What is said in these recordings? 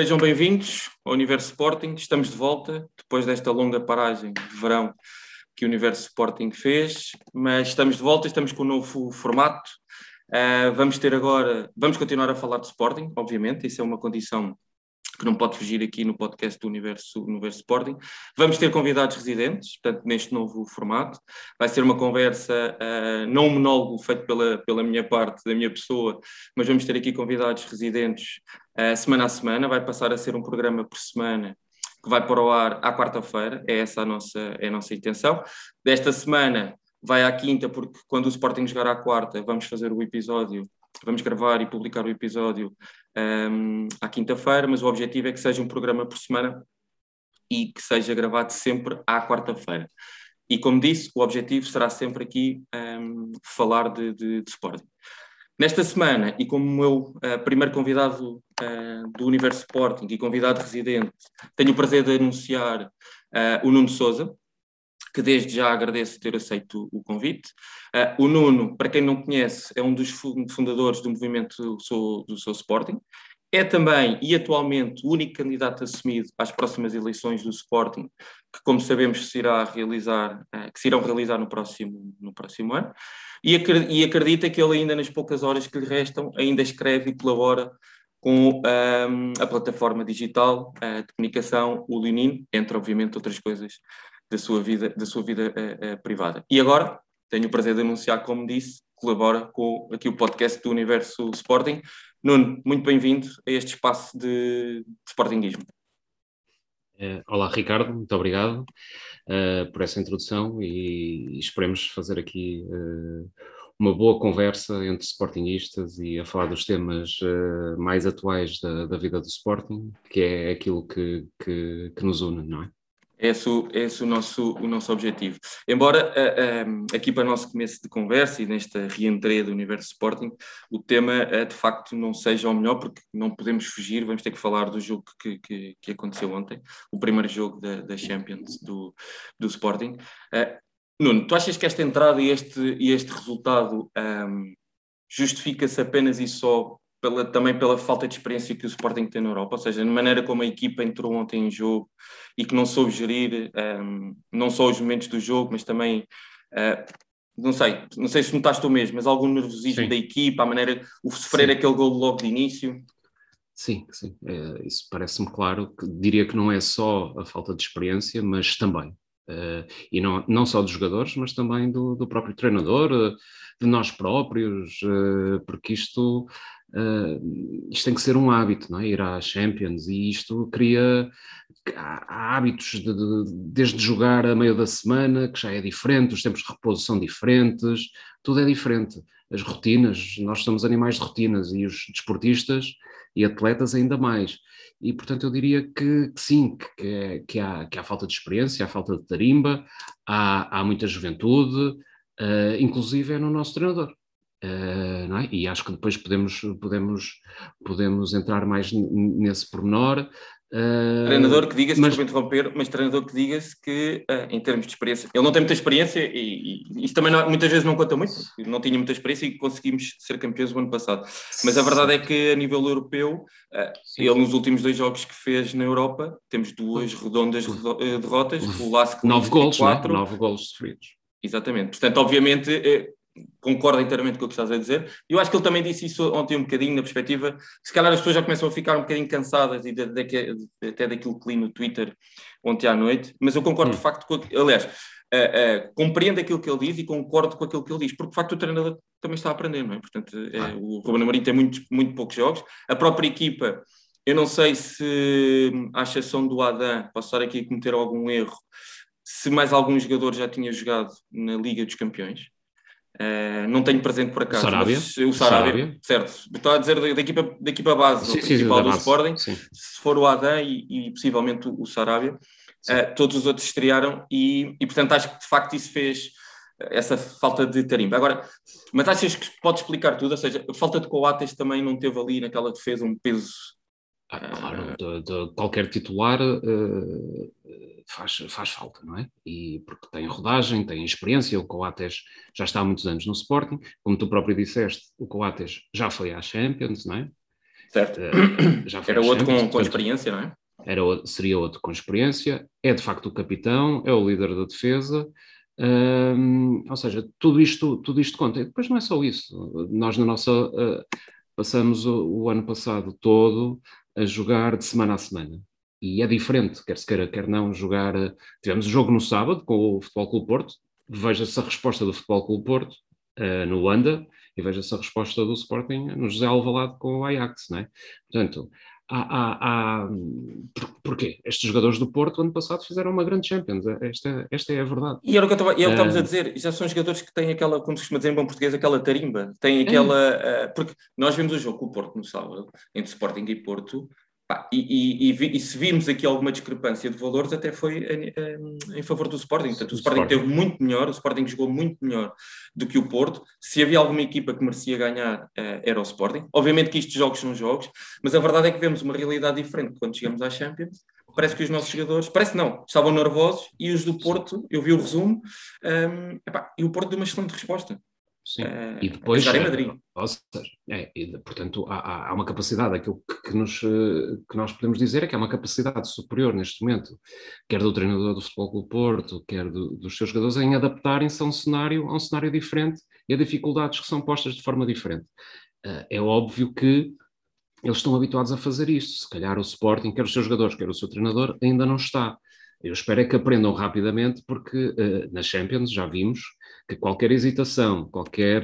Sejam bem-vindos ao Universo Sporting. Estamos de volta depois desta longa paragem de verão que o Universo Sporting fez, mas estamos de volta, estamos com um novo formato. Uh, vamos ter agora, vamos continuar a falar de Sporting, obviamente, isso é uma condição que não pode fugir aqui no podcast do Universo, Universo Sporting. Vamos ter convidados residentes, portanto, neste novo formato. Vai ser uma conversa, uh, não um monólogo feito pela, pela minha parte, da minha pessoa, mas vamos ter aqui convidados residentes uh, semana a semana. Vai passar a ser um programa por semana que vai para o ar à quarta-feira, é essa a nossa, é a nossa intenção. Desta semana vai à quinta, porque quando o Sporting jogar à quarta, vamos fazer o episódio vamos gravar e publicar o episódio um, à quinta-feira, mas o objetivo é que seja um programa por semana e que seja gravado sempre à quarta-feira. E como disse, o objetivo será sempre aqui um, falar de, de, de Sporting. Nesta semana, e como meu uh, primeiro convidado uh, do Universo Sporting e convidado residente, tenho o prazer de anunciar uh, o Nuno Souza, que desde já agradeço ter aceito o convite. Uh, o Nuno, para quem não conhece, é um dos fundadores do movimento do Sou, do Sou Sporting. É também e atualmente o único candidato assumido às próximas eleições do Sporting, que, como sabemos, se irá realizar, uh, que se irão realizar no próximo, no próximo ano. E, acredita que ele, ainda nas poucas horas que lhe restam, ainda escreve e colabora com um, ehm, a plataforma digital uh, de comunicação, o Lenin, entre, obviamente, outras coisas da sua vida, da sua vida uh, uh, privada. E agora tenho o prazer de anunciar, como disse, colabora com aqui o podcast do Universo Sporting. Nuno, muito bem-vindo a este espaço de, de Sportingismo. Uh, olá, Ricardo, muito obrigado por essa introdução e, e esperemos fazer aqui uma boa conversa entre sportingistas e a falar dos temas mais atuais da, da, vida do Sporting, que é aquilo que, que, que nos une, não é? Esse, esse é o nosso, o nosso objetivo. Embora uh, aqui para o nosso começo de conversa e nesta reentreia do Universo Sporting, o tema uh, de facto não seja o melhor, porque não podemos fugir, vamos ter que falar do jogo que, que, que aconteceu ontem, o primeiro jogo da, da Champions do, do Sporting. Nuno, tu achas que esta entrada e este, e este resultado um, justifica-se apenas e só pela, também pela falta de experiência que o Sporting tem na Europa, ou seja, na maneira como a equipa entrou ontem em jogo e que não soube gerir um, ehm, não só os momentos do jogo, mas também, uh, não sei, não sei se notaste o mesmo, mas algum nervosismo sim. da equipa, a maneira, o sofrer sim. aquele gol logo de início. Sim, sim, é, isso parece-me claro, que, diria que não é só a falta de experiência, mas também, uh, e não, não só dos jogadores, mas também do, do próprio treinador, uh, de nós próprios, porque isto uh, isto tem que ser um hábito, não é? ir à Champions, e isto cria há hábitos de, de, desde jogar a meio da semana, que já é diferente, os tempos de repouso são diferentes, tudo é diferente. As rotinas, nós somos animais de rotinas e os desportistas e atletas ainda mais. E, portanto, eu diria que, que sim, que, é, que, há, que há falta de experiência, há falta de tarimba, há, há muita juventude, uh, inclusive é no nosso treinador. Uh, é? E acho que depois podemos, podemos, podemos entrar mais nesse pormenor. Uh, treinador que diga-se, mas... interromper, mas treinador que diga-se que, uh, em termos de experiência, ele não tem muita experiência e, e isso também não, muitas vezes não conta muito, não tinha muita experiência e conseguimos ser campeões o ano passado. Mas a verdade é que, a nível europeu, ele nos últimos dois jogos que fez na Europa, temos duas redondas derrotas, o Lask nove gols, né? nove gols sofridos. Exatamente, portanto, obviamente concordo inteiramente com o que estás a dizer. Eu acho que ele também disse isso ontem um bocadinho, na perspectiva que se calhar as pessoas já começam a ficar um bocadinho cansadas e de, de, de, até daquilo que li no Twitter ontem à noite, mas eu concordo hum. de facto com. Aliás, uh, uh, compreendo aquilo que ele diz e concordo com aquilo que ele diz, porque de facto o treinador também está a aprender, não é? Portanto, é, o Ruben Amorim tem muito, muito poucos jogos, a própria equipa. Eu não sei se, à exceção do Adam, posso estar aqui a cometer algum erro, se mais algum jogador já tinha jogado na Liga dos Campeões. Uh, não tenho presente por acaso. Sarabia. o Sarabia, certo. Estou a dizer da, da, equipa, da equipa base, sim, principal sim, do base. Sporting. Sim. Se for o Adam e, e possivelmente o, o Sarabia, uh, todos os outros estrearam e, e, portanto, acho que de facto isso fez essa falta de tarimba. Agora, mas achas que pode explicar tudo? Ou seja, a falta de Coates também não teve ali naquela defesa um peso. Ah, claro, de, de qualquer titular. Uh faz, faz falta, não é? E porque tem rodagem, tem experiência, o Coates já está há muitos anos no Sporting, como tu próprio disseste, o Coates já foi à Champions, não é? Certo. Uh, já Era outro com, com experiência, não é? Era, seria outro com experiência, é de facto o capitão, é o líder da defesa, ou seja, tudo isto, tudo isto conta. E depois não é só isso. Nós na nossa uh, passamos o, o, ano passado todo a jogar de semana a semana. E é diferente, quer se queira, quer não, jogar. Uh, tivemos o jogo no sábado com o Futebol Clube Porto, veja-se a resposta do Futebol Clube Porto uh, no Wanda e veja-se a resposta do Sporting no José Alvalade com o Ajax, não é? Portanto, há, há, há, por, porquê? Estes jogadores do Porto, ano passado, fizeram uma grande Champions. Esta, esta é a verdade. E era o que, eu estava, a dizer, já são jogadores que têm aquela, como se costuma dizer em bom português, aquela tarimba. Têm aquela. É. Uh, porque nós vimos o jogo com o Porto no sábado, entre Sporting e Porto, ah, e, e, e, se virmos aqui alguma discrepância de valores, até foi em, em, favor do Sporting. Portanto, o Sporting teve muito melhor, o Sporting jogou muito melhor do que o Porto. Se havia alguma equipa que merecia ganhar, eh, era o Sporting. Obviamente que estes jogos são jogos, mas a verdade é que vemos uma realidade diferente quando chegamos à Champions. Parece que os nossos jogadores, parece não, estavam nervosos e os do Porto, eu vi o resumo, um, ehm, epá, e o Porto deu uma excelente resposta. Sim. Uh, e depois. Em Madrid. Ou seja, é, e, portanto, há, há, uma capacidade, aquilo que, que, nos, que nós podemos dizer é que há uma capacidade superior neste momento, quer do treinador do Futebol Clube Porto, quer do, dos seus jogadores, em adaptarem-se a um cenário, a um cenário diferente e a dificuldades que são postas de forma diferente. Uh, é óbvio que eles estão habituados a fazer isto. Se calhar o Sporting, quer os seus jogadores, quer o seu treinador, ainda não está. Eu espero é que aprendam rapidamente, porque uh, na Champions já vimos que qualquer hesitação, qualquer,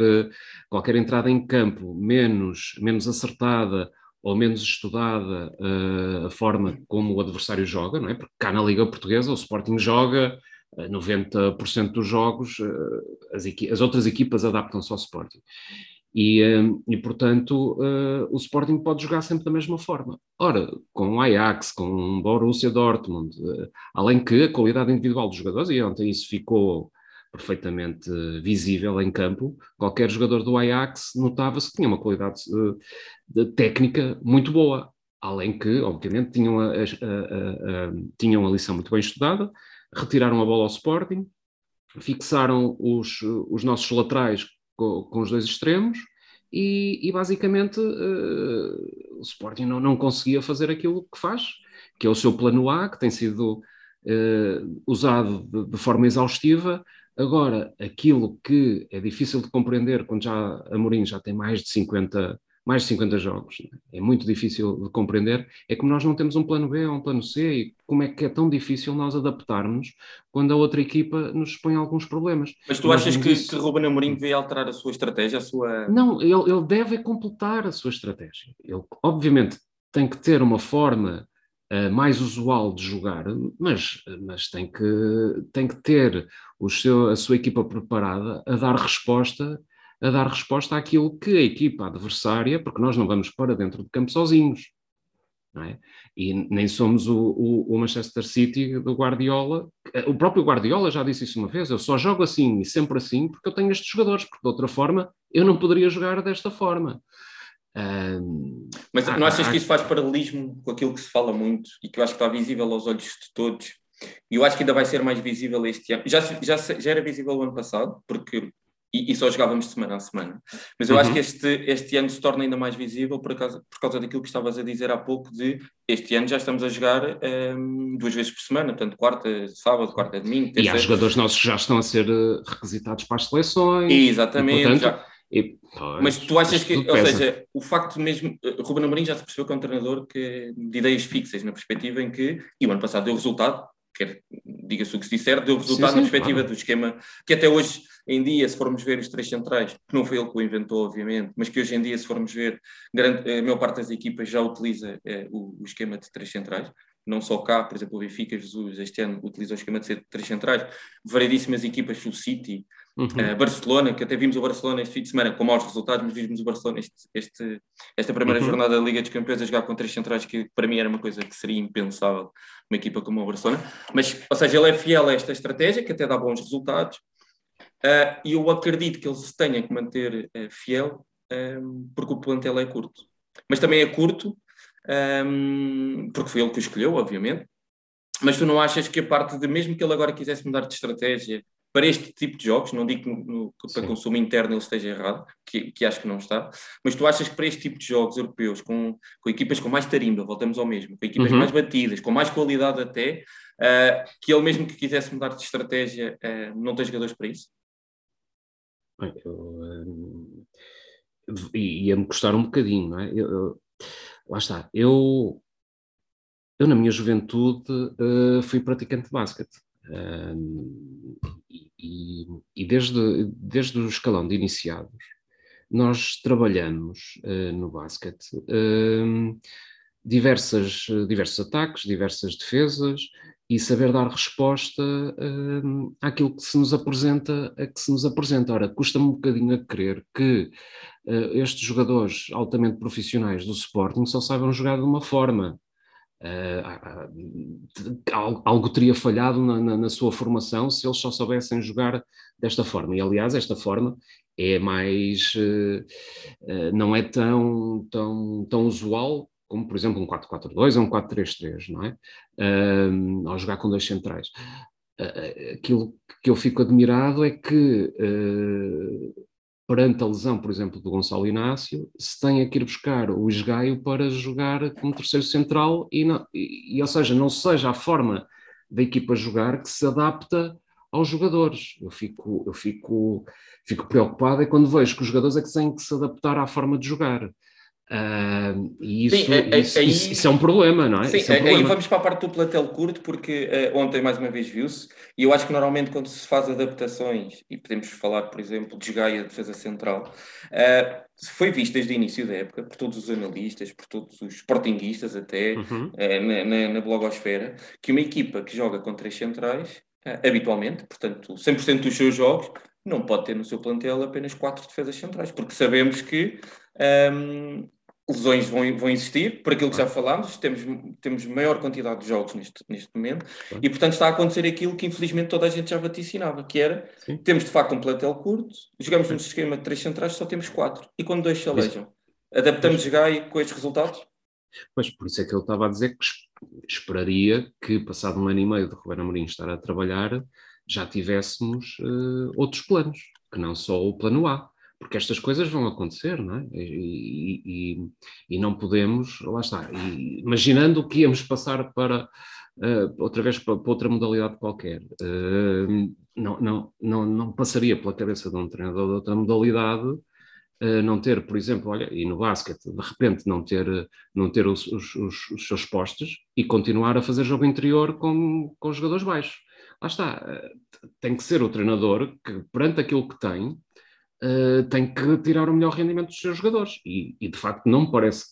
qualquer entrada em campo menos, menos acertada ou menos estudada uh, a forma como o adversário joga, não é? Porque cá na Liga Portuguesa o Sporting joga 90% dos jogos, uh, as, as, outras equipas adaptam-se ao Sporting. E, e portanto, uh, o Sporting pode jogar sempre da mesma forma. Ora, com o Ajax, com o Borussia Dortmund, além que a qualidade individual dos jogadores, e ontem isso ficou perfeitamente visível em campo. Qualquer jogador do Ajax notava-se que tinha uma qualidade uh, técnica muito boa, além que, obviamente, tinham a, a, a, tinham a lição muito bem estudada, retiraram a bola ao Sporting, fixaram os, os nossos laterais com, com os dois extremos e, e basicamente uh, o Sporting não, não conseguia fazer aquilo que faz, que é o seu plano A, que tem sido uh, usado de, de forma exaustiva Agora, aquilo que é difícil de compreender quando já a Mourinho já tem mais de 50, mais de 50 jogos, né? é muito difícil de compreender, é que nós não temos um plano B ou um plano C e como é que é tão difícil nós adaptarmos quando a outra equipa nos põe alguns problemas. Mas tu achas que, isso... que Ruben Amorim devia alterar a sua estratégia, a sua... Não, ele, ele deve completar a sua estratégia. Ele, obviamente, tem que ter uma forma mais usual de jogar, mas, mas tem, que, tem que ter o seu, a sua equipa preparada a dar resposta a dar resposta àquilo que a equipa adversária, porque nós não vamos para dentro do campo sozinhos, é? E nem somos o, o, o, Manchester City do Guardiola. O próprio Guardiola já disse isso uma vez: eu só jogo assim e sempre assim porque eu tenho estes jogadores, porque de outra forma eu não poderia jogar desta forma. Um, Mas não achas que isso faz paralelismo com aquilo que se fala muito e que eu acho que está visível aos olhos de todos? E eu acho que ainda vai ser mais visível este ano. Já, já, já era visível o ano passado, porque e, e, só jogávamos de semana a semana. Mas eu uhum. acho que este, este ano se torna ainda mais visível por causa, por causa daquilo que estavas a dizer há pouco, de este ano já estamos a jogar um, duas vezes por semana, tanto quarta, sábado, quarta, domingo. E há jogadores nossos que já estão a ser eh, requisitados para as seleções. Exatamente. E, portanto, já e, pois, mas tu achas que, ou pesa. seja, o facto mesmo, uh, Ruben Amorim já se percebeu que é um treinador que, de ideias fixas, na perspectiva em que, e o ano passado deu resultado, quer diga-se o que se disser, deu resultado sim, sim, na perspectiva claro. do esquema, que até hoje em dia, se formos ver os três centrais, que não foi ele que o inventou, obviamente, mas que hoje em dia, se formos ver, grande, a maior parte das equipas já utiliza é, o, o esquema de três centrais, não só cá, por exemplo, o Benfica, Jesus, este ano utilizou o esquema de três centrais, variedíssimas equipas, o City, Uhum. Uh, Barcelona, que até vimos o Barcelona este fim de semana com maus resultados, mas vimos o Barcelona este, este esta primeira uhum. jornada da Liga dos Campeões a jogar com três centrais, que para mim era uma coisa que seria impensável uma equipa como o Barcelona. Mas, ou seja, ele é fiel a esta estratégia, que até dá bons resultados, uh, e eu acredito que ele se tenha que manter uh, fiel, um, porque o plantel é curto. Mas também é curto, um, porque foi ele que o escolheu, obviamente. Mas tu não achas que a parte de, mesmo que ele agora quisesse mudar de estratégia, para este tipo de jogos, não digo que no, no, para consumo interno ele esteja errado, que, que, acho que não está, mas tu achas que para este tipo de jogos europeus, com, com equipas com mais tarimba, voltamos ao mesmo, com equipas uhum. mais batidas, com mais qualidade até, uh, que ele mesmo que quisesse mudar de estratégia, uh, não tem jogadores para isso? Bem, eu, ia-me custar um bocadinho, não é? Eu, eu, lá está, eu, eu na minha juventude uh, fui praticante de basquete. E, e, desde, desde o escalão de iniciados, nós trabalhamos uh, no basquete diversas, diversos ataques, diversas defesas e saber dar resposta àquilo que se nos apresenta, a que se nos apresenta. Ora, custa-me um bocadinho a crer que uh, estes jogadores altamente profissionais do Sporting só sabem jogar de uma forma. Uh, algo teria falhado na, na, na, sua formação se eles só soubessem jogar desta forma. E, aliás, esta forma é mais. Uh, não é tão, tão, tão usual como, por exemplo, um 4-4-2 ou um 4-3-3, não é? ao jogar com dois centrais. aquilo que eu fico admirado é que perante a lesão, por exemplo, do Gonçalo Inácio, se tenha que ir buscar o esgaio para jogar como terceiro central e, não, e, e, ou seja, não seja a forma da equipa jogar que se adapta aos jogadores. Eu fico, eu fico, fico preocupado é quando vejo que os jogadores é que têm que se adaptar à forma de jogar. Uh, e isso, sim, é, isso, aí, isso, isso, é um problema, não é? Sim, é um aí vamos para a parte do platel curto, porque uh, ontem mais uma vez viu-se, e eu acho que normalmente quando se faz adaptações, e podemos falar, por exemplo, de Gaia, defesa central, uh, foi visto desde o início da época, por todos os analistas, por todos os sportinguistas até, uhum. na, na, na, blogosfera, que uma equipa que joga com três centrais, habitualmente, portanto 100% dos seus jogos, não pode ter no seu plantel apenas quatro defesas centrais, porque sabemos que um, lesões vão, vão existir, por aquilo que já falámos, temos, temos maior quantidade de jogos neste, neste momento, e portanto está a acontecer aquilo que infelizmente toda a gente já vaticinava, que era, Sim. temos de facto um plantel curto, jogamos num esquema de três centrais, só temos quatro, e quando dois se alejam, adaptamos jogar com estes resultados? Pois, por isso é que eu estava a dizer que esperaria que, passado um ano e meio de Roberto Amorim estar a trabalhar, já tivéssemos uh, outros planos, que não só o plano A porque estas coisas vão acontecer, não é? E, e, e não podemos, lá está, e, imaginando que íamos passar para uh, outra vez para, para, outra modalidade qualquer, uh, não, não, não, não passaria pela cabeça de um treinador de outra modalidade uh, não ter, por exemplo, olha, e no basquete, de repente não ter, não ter os, os, os, seus postos e continuar a fazer jogo interior com, com os jogadores baixos. Lá está, tem que ser o treinador que, perante aquilo que tem, uh, tem que tirar o melhor rendimento dos seus jogadores. E, e de facto, não me parece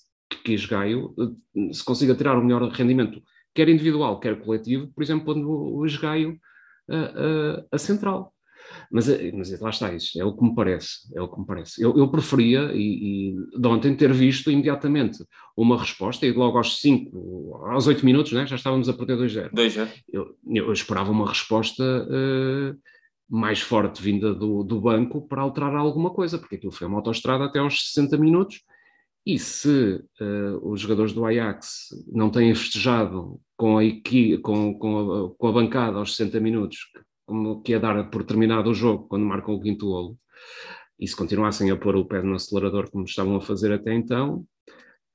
que Esgaio uh, se consiga tirar o melhor rendimento, quer individual, quer coletivo, por exemplo, quando o Esgaio uh, a central. Mas, mas lá está, isso é o que me parece. É o que me parece. Eu, eu preferia, e, e de ontem, ter visto imediatamente uma resposta, e logo aos 5, aos 8 minutos, né, já estávamos a perder 2-0. 2-0. Eu, eu, esperava uma resposta uh, mais forte vinda do, do banco para alterar alguma coisa, porque aquilo foi uma autoestrada até aos 60 minutos. E se uh, os jogadores do Ajax não têm festejado com a, equi, com, com, a, com a bancada aos 60 minutos, como que é dar por terminado o jogo quando marcam o quinto golo, e se continuassem a pôr o pé no acelerador como estavam a fazer até então,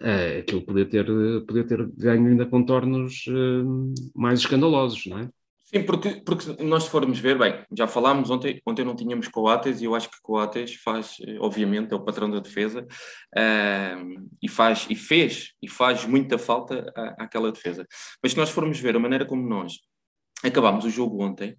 uh, aquilo podia ter, podia ter ganho ainda contornos uh, mais escandalosos, não é? Sim, porque, porque nós se formos ver, bem, já falámos ontem, ontem não tínhamos Coates e eu acho que Coates faz, obviamente, é o patrão da defesa uh, e faz, e fez, e faz muita falta à, àquela defesa. Mas se nós formos ver a maneira como nós acabámos o jogo ontem,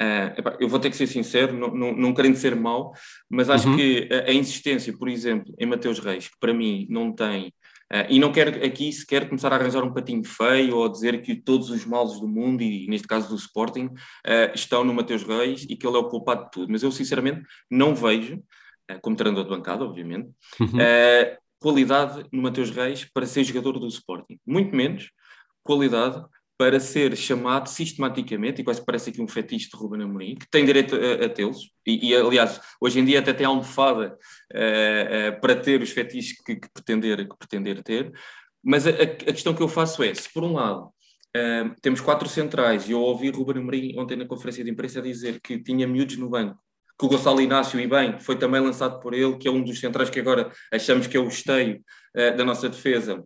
uh, epá, eu vou ter que ser sincero, não, não, não querendo ser mau, mas acho uhum. que a, a insistência, por exemplo, em Mateus Reis, que para mim não tem Uh, e não quero aqui sequer começar a arranjar um patinho feio ou dizer que todos os males do mundo, e neste caso do Sporting, uh, estão no Mateus Reis e que ele é o culpado de tudo. Mas eu, sinceramente, não vejo, uh, como treinador de bancada, obviamente, uhum. qualidade no Mateus Reis para ser jogador do Sporting. Muito menos qualidade para ser chamado sistematicamente, e quase parece aqui um fetiche de Ruben Amorim, que tem direito a, a tê-los, e, e, aliás, hoje em dia até tem almofada uh, uh, para ter os fetiches que, que, pretender, que pretender ter, mas a, a, questão que eu faço é, se por um lado uh, temos quatro centrais, e eu ouvi Ruben Amorim ontem na conferência de imprensa dizer que tinha miúdos no banco, que o Gonçalo Inácio, e bem, foi também lançado por ele, que é um dos centrais que agora achamos que é o esteio da nossa defesa,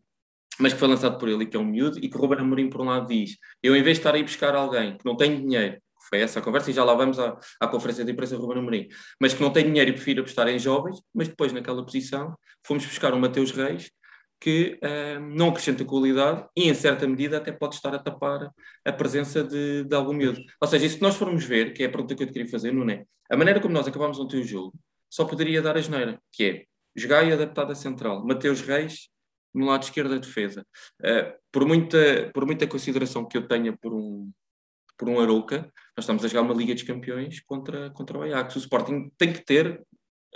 mas que foi lançado por ele que é um miúdo, e que o Ruben Amorim, por um lado, diz: Eu, em vez de estar a buscar alguém que não tem dinheiro, foi essa a conversa, e já lá vamos à, à conferência de imprensa do Ruben Amorim, mas que não tem dinheiro e prefere apostar em jovens, mas depois, naquela posição, fomos buscar o Mateus Reis, que uh, não acrescenta qualidade e, em certa medida, até pode estar a tapar a presença de, de algum miúdo. Ou seja, se nós formos ver, que é a pergunta que eu te queria fazer, não é? A maneira como nós acabámos ontem o jogo só poderia dar a geneira, que é jogar e adaptado a central. Mateus Reis no lado esquerdo da defesa. Uh, por, muita, por muita consideração que eu tenha por um, por um Arouca, nós estamos a jogar uma Liga dos Campeões contra, contra o Ajax. O Sporting tem que ter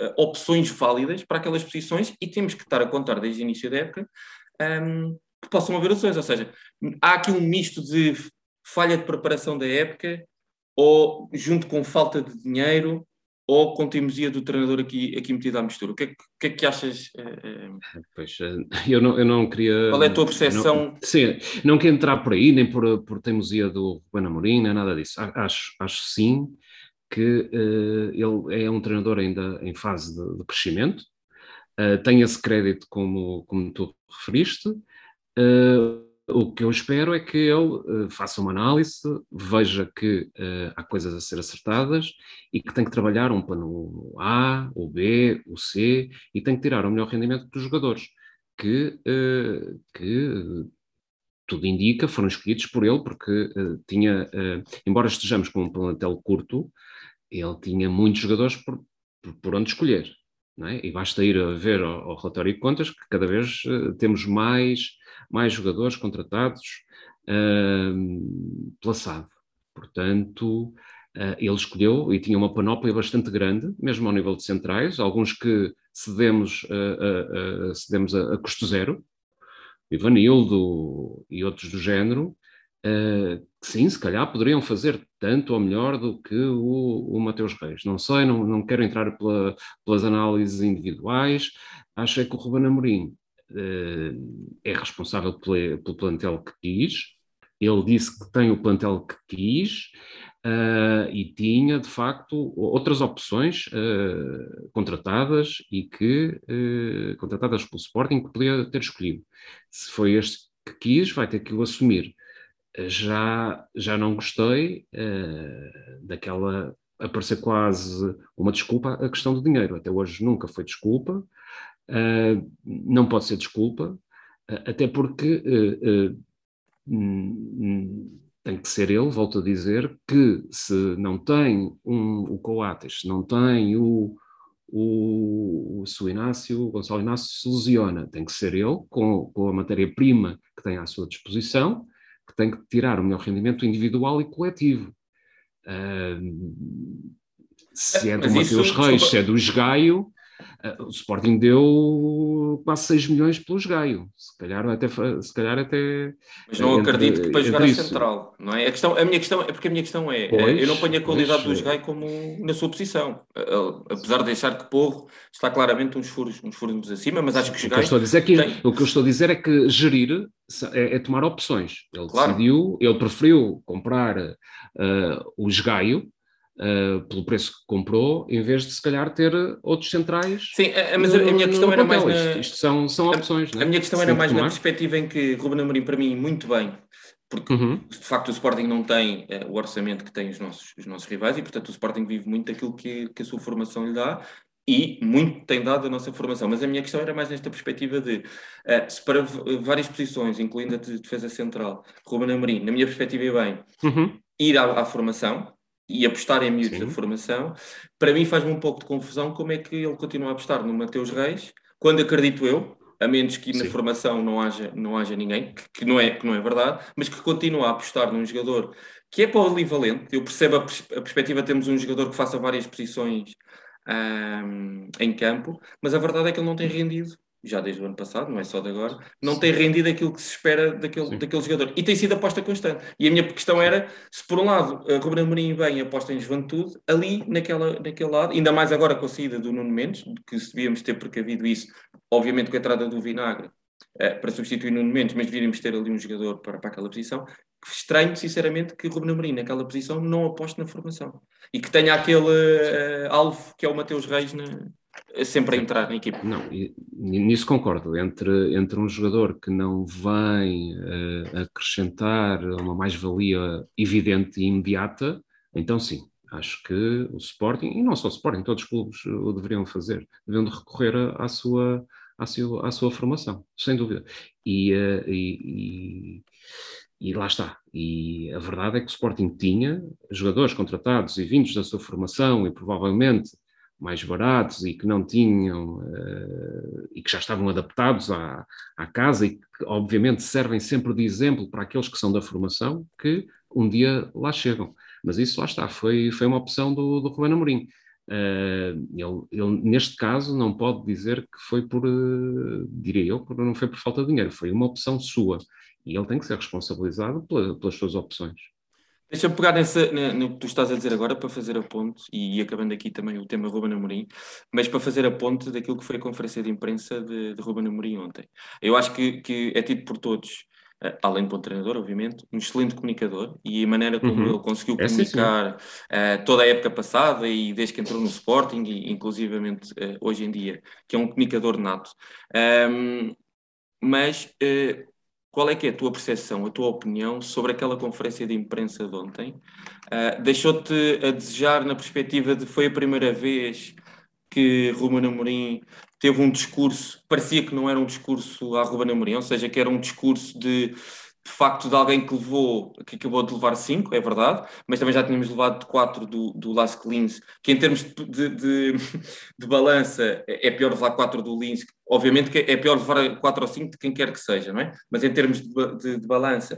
uh, opções válidas para aquelas posições e temos que estar a contar desde o início da época um, ehm, que possam haver opções. Ou seja, há aqui um misto de falha de preparação da época ou junto com falta de dinheiro ou com teimosia do treinador aqui, aqui metido à mistura? O que é que, é que achas? Eh, pois, eh, eu não, eu não queria... Qual é a tua percepção? Não, sim, não quero entrar por aí, nem por, por teimosia do Ruben Amorim, nem nada disso. Acho, acho sim que uh, ele é um treinador ainda em fase de, de crescimento, uh, tem esse crédito como, como tu referiste, uh, o que eu espero é que ele uh, faça uma análise, veja que uh, há coisas a ser acertadas e que tem que trabalhar um plano A, o B, o C e tem que tirar o melhor rendimento dos jogadores, que, uh, que tudo indica, foram escolhidos por ele, porque tinha, embora estejamos com um plantel curto, ele tinha muitos jogadores por, por onde escolher. É? E basta ir a ver ao, relatório de contas que cada vez temos mais mais jogadores contratados uh, pela SAD. Portanto, uh, ele escolheu e tinha uma panóplia bastante grande, mesmo ao nível de centrais, alguns que cedemos, uh, cedemos a, a, custo zero, Ivanildo e outros do género, Uh, que sim, se calhar poderiam fazer tanto ou melhor do que o, o Mateus Reis. Não sei, não, não quero entrar pela, pelas análises individuais. Acho que o Ruben Amorim é responsável pelo, pelo plantel que quis. Ele disse que tem o plantel que quis uh, e tinha, de facto, outras opções uh, contratadas e que uh, contratadas pelo Sporting que podia ter escolhido. Se foi este que quis, vai ter que o assumir. Já, já não gostei daquela aparecer quase uma desculpa a questão do dinheiro. Até hoje nunca foi desculpa. Uh, não pode ser desculpa, uh, até porque uh, tem que ser ele, volto a dizer, que se não tem um, o Coates, se não tem o, o, o Su Inácio, o Gonçalo Inácio se lesiona, tem que ser ele, com, com a matéria-prima que tem à sua disposição, que tem que tirar o melhor rendimento individual e coletivo. se é do Mateus Reis, se é do Esgaio, Uh, o Sporting deu quase 6 milhões pelo Gaio, se calhar até. Se calhar até Mas não entre, acredito que para jogar a central, não é? A, questão, a minha questão é porque a minha questão é: pois, eu não ponho a qualidade pois, do Gaio como na sua posição, apesar de deixar que Porro está claramente uns furos, uns furos acima, mas acho que o Gaio. O que, eu estou a dizer é que, tem... o que eu estou a dizer é que gerir é, é tomar opções. Ele claro. decidiu, ele preferiu comprar uh, o Gaio uh, pelo preço que comprou, em vez de se calhar ter outros centrais. Sim, mas no, a, minha questão era mais. Na, isto, isto, são, são opções. A, a minha questão era mais tomar. na perspectiva em que Ruben Amorim, para mim, muito bem, porque uhum. de facto o Sporting não tem uh, o orçamento que tem os nossos, os nossos rivais e, portanto, o Sporting vive muito daquilo que, que a sua formação lhe dá e muito tem dado a nossa formação. Mas a minha questão era mais nesta perspectiva de, uh, se para várias posições, incluindo a de defesa central, Ruben Amorim, na minha perspectiva, é bem, uhum. ir à, à, formação, e apostar em miúdos da formação, para mim faz-me um pouco de confusão como é que ele continua a apostar no Mateus Reis, quando acredito eu, a menos que Sim. na formação não haja, não haja ninguém, que, que, não é, que não é verdade, mas que continua a apostar num jogador que é polivalente. Eu percebo a, pers a perspectiva de termos um jogador que faça várias posições um, em campo, mas a verdade é que ele não tem rendido já desde o ano passado, não é só de agora, não tem rendido aquilo que se espera daquele, daquele jogador. E tem sido aposta constante. E a minha questão era, se por um lado a Ruben Amorim bem aposta em juventude, ali naquela, naquele lado, ainda mais agora com a saída do Nuno Mendes, que se devíamos ter precavido isso, obviamente com a entrada do Vinagre, uh, para substituir no momento, mas devíamos ter ali um jogador para, para aquela posição. Estranho, sinceramente, que Ruben Amorim naquela posição não aposte na formação e que tenha aquele uh, alvo que é o Mateus Reis na, sempre a entrar na equipe. Não, nisso concordo. Entre, entre um jogador que não vem uh, acrescentar uma mais-valia evidente e imediata, então sim, acho que o Sporting, e não só o Sporting, todos os clubes o deveriam fazer, deveriam recorrer à sua, à sua, sua formação, sem dúvida. E, uh, e, e, e, lá está. E a verdade é que o Sporting tinha jogadores contratados e vindos da sua formação e provavelmente mais baratos e que não tinham uh, e que já estavam adaptados à, à casa e que obviamente servem sempre de exemplo para aqueles que são da formação que um dia lá chegam. Mas isso lá está, foi, foi uma opção do, do Rubén Amorim. Uh, ele, ele, neste caso, não pode dizer que foi por, uh, diria eu, por, não foi por falta de dinheiro, foi uma opção sua. E ele tem que ser responsabilizado pela, pelas suas opções. Deixa-me pegar nessa, no que tu estás a dizer agora para fazer a ponte, e, acabando aqui também o tema Ruben Amorim, mas para fazer a ponte daquilo que foi a conferência de imprensa de, de Ruben Amorim ontem. Eu acho que, que é tido por todos, uh, além de bom treinador, obviamente, um excelente comunicador, e a maneira como uhum. ele conseguiu é comunicar uh, toda a época passada e desde que entrou no Sporting, e inclusivamente uh, hoje em dia, que é um comunicador nato. Um, mas qual é que é a tua percepção, a tua opinião sobre aquela conferência de imprensa de ontem? Uh, Deixou-te a desejar na perspectiva de foi a primeira vez que Ruben Amorim teve um discurso, parecia que não era um discurso à Ruben Amorim, ou seja, que era um discurso de de facto de alguém que levou, que acabou de levar 5, é verdade, mas também já tínhamos levado 4 do, do Las Clins, que em termos de, de, de, balança é pior levar 4 do Lins, obviamente que é pior levar 4 ou 5 de quem quer que seja, não é? Mas em termos de, de balança,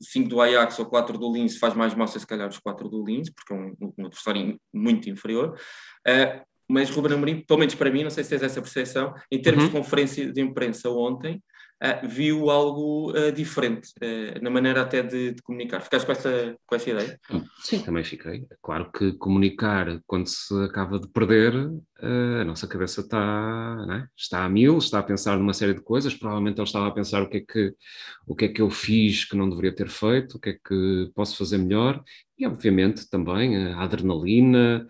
5 é, do Ajax ou 4 do Lins faz mais massa se calhar os 4 do Lins, porque é um, um adversário muito inferior. Uh, mas Ruben Amorim, pelo menos para mim, não sei se tens essa percepção, em termos uhum. de conferência de imprensa ontem, uh, viu algo uh, diferente uh, na maneira até de, de, comunicar. Ficaste com essa, com essa ideia? Sim, também fiquei. Claro que comunicar quando se acaba de perder, a nossa cabeça está, é? está a mil, está a pensar numa série de coisas. Provavelmente ele estava a pensar o que, é que, o que é que eu fiz que não deveria ter feito, o que é que posso fazer melhor. E, obviamente, também a adrenalina,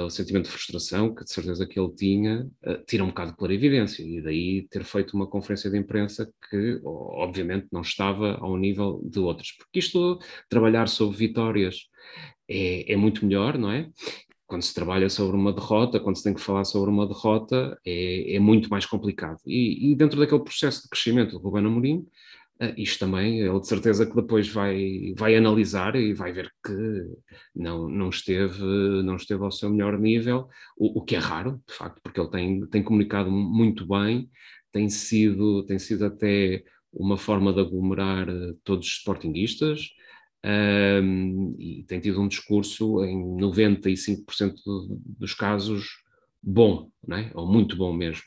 o sentimento de frustração que de certeza que ele tinha, tira um bocado de clarividência e daí ter feito uma conferência de imprensa que obviamente não estava ao nível de outras, porque isto, trabalhar sobre vitórias é, é muito melhor, não é? Quando se trabalha sobre uma derrota, quando se tem que falar sobre uma derrota, é, é muito mais complicado. E, e, dentro daquele processo de crescimento do Ruben Amorim, isto também, ele de certeza que depois vai, vai analisar e vai ver que não, não, esteve, não esteve ao seu melhor nível, o, o que é raro, de facto, porque ele tem, tem comunicado muito bem, tem sido, tem sido até uma forma de aglomerar eh, todos os sportinguistas, um, e tem tido um discurso em 95% dos casos bom, é? ou muito bom mesmo.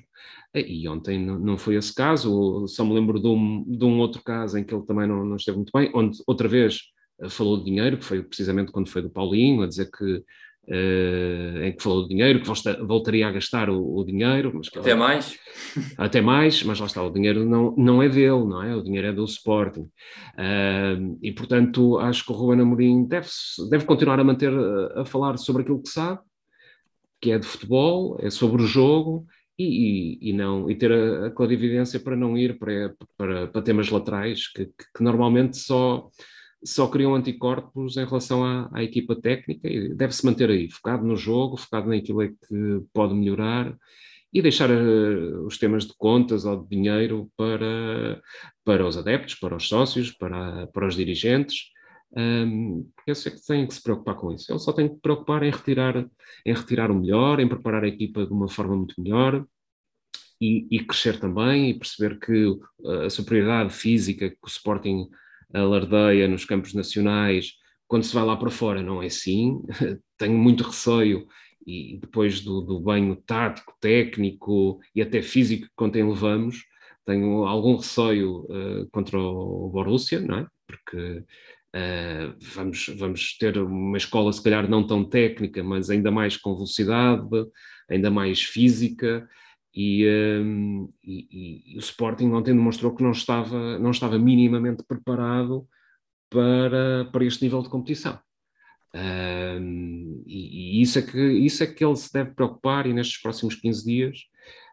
E ontem não foi esse caso, só me lembro de um, de um outro caso em que ele também não, não, esteve muito bem, onde outra vez eh, falou de dinheiro, que foi precisamente quando foi do Paulinho, a dizer que Uh, em que falou de dinheiro, que voltaria a gastar o, o dinheiro. Mas, até mais. Até mais, mas lá está, o dinheiro não, não é dele, não é? O dinheiro é do Sporting. Uh, e, portanto, acho que o Ruben Amorim deve, deve continuar a manter, a, a falar sobre aquilo que sabe, que é de futebol, é sobre o jogo, e, e, não, e ter a, a, clarividência para não ir para, para, para temas laterais que, que, normalmente só, só criam anticorpos em relação à, à equipa técnica e deve-se manter aí, focado no jogo, focado naquilo é que pode melhorar e deixar uh, os temas de contas ou de dinheiro para, para os adeptos, para os sócios, para, para os dirigentes. Um, eu sei que tem que se preocupar com isso. Ele só tem que se preocupar em retirar, em retirar o melhor, em preparar a equipa de uma forma muito melhor e, e crescer também e perceber que a superioridade física que o Sporting alardeia nos campos nacionais, quando se vai lá para fora, não é assim. Tenho muito receio e depois do, do banho tático, técnico e até físico que ontem levamos, tenho algum receio uh, contra o Borussia, não é? Porque Uh, vamos, vamos ter uma escola, se calhar, não tão técnica, mas ainda mais com velocidade, ainda mais física, E, um, e, e, o Sporting ontem demonstrou que não estava, não estava minimamente preparado para, para este nível de competição. Um, e, e, isso, é que, isso é que ele se deve preocupar e nestes próximos 15 dias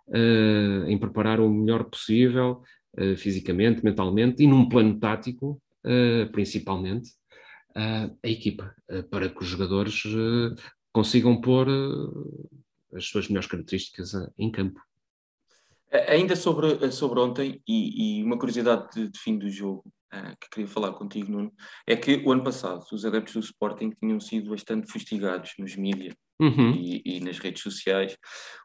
uh, em preparar o melhor possível, uh, fisicamente, mentalmente e num plano tático, principalmente, a equipa, para que os jogadores consigam pôr as suas melhores características em campo. Ainda sobre, sobre ontem, e, e uma curiosidade de, de, fim do jogo uh, que queria falar contigo, Nuno, é que o ano passado os adeptos do Sporting tinham sido bastante fustigados nos mídias uhum. e, e, nas redes sociais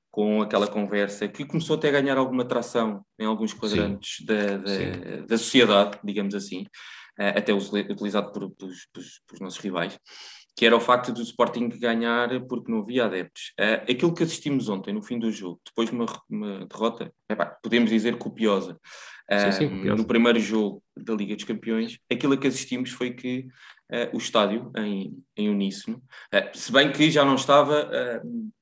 com aquela conversa que começou até a ganhar alguma tração em alguns quadrantes da, da, da, sociedade, digamos assim, até utilizado por, pelos, pelos, pelos nossos rivais que era o facto do Sporting ganhar porque não havia adeptos. Uh, aquilo que assistimos ontem, no fim do jogo, depois de uma, uma derrota, epá, podemos dizer copiosa, uh, sim, sim, eh, copiosa, no primeiro jogo da Liga dos Campeões, aquilo que assistimos foi que uh, o estádio, em, em uníssono, se bem que já não estava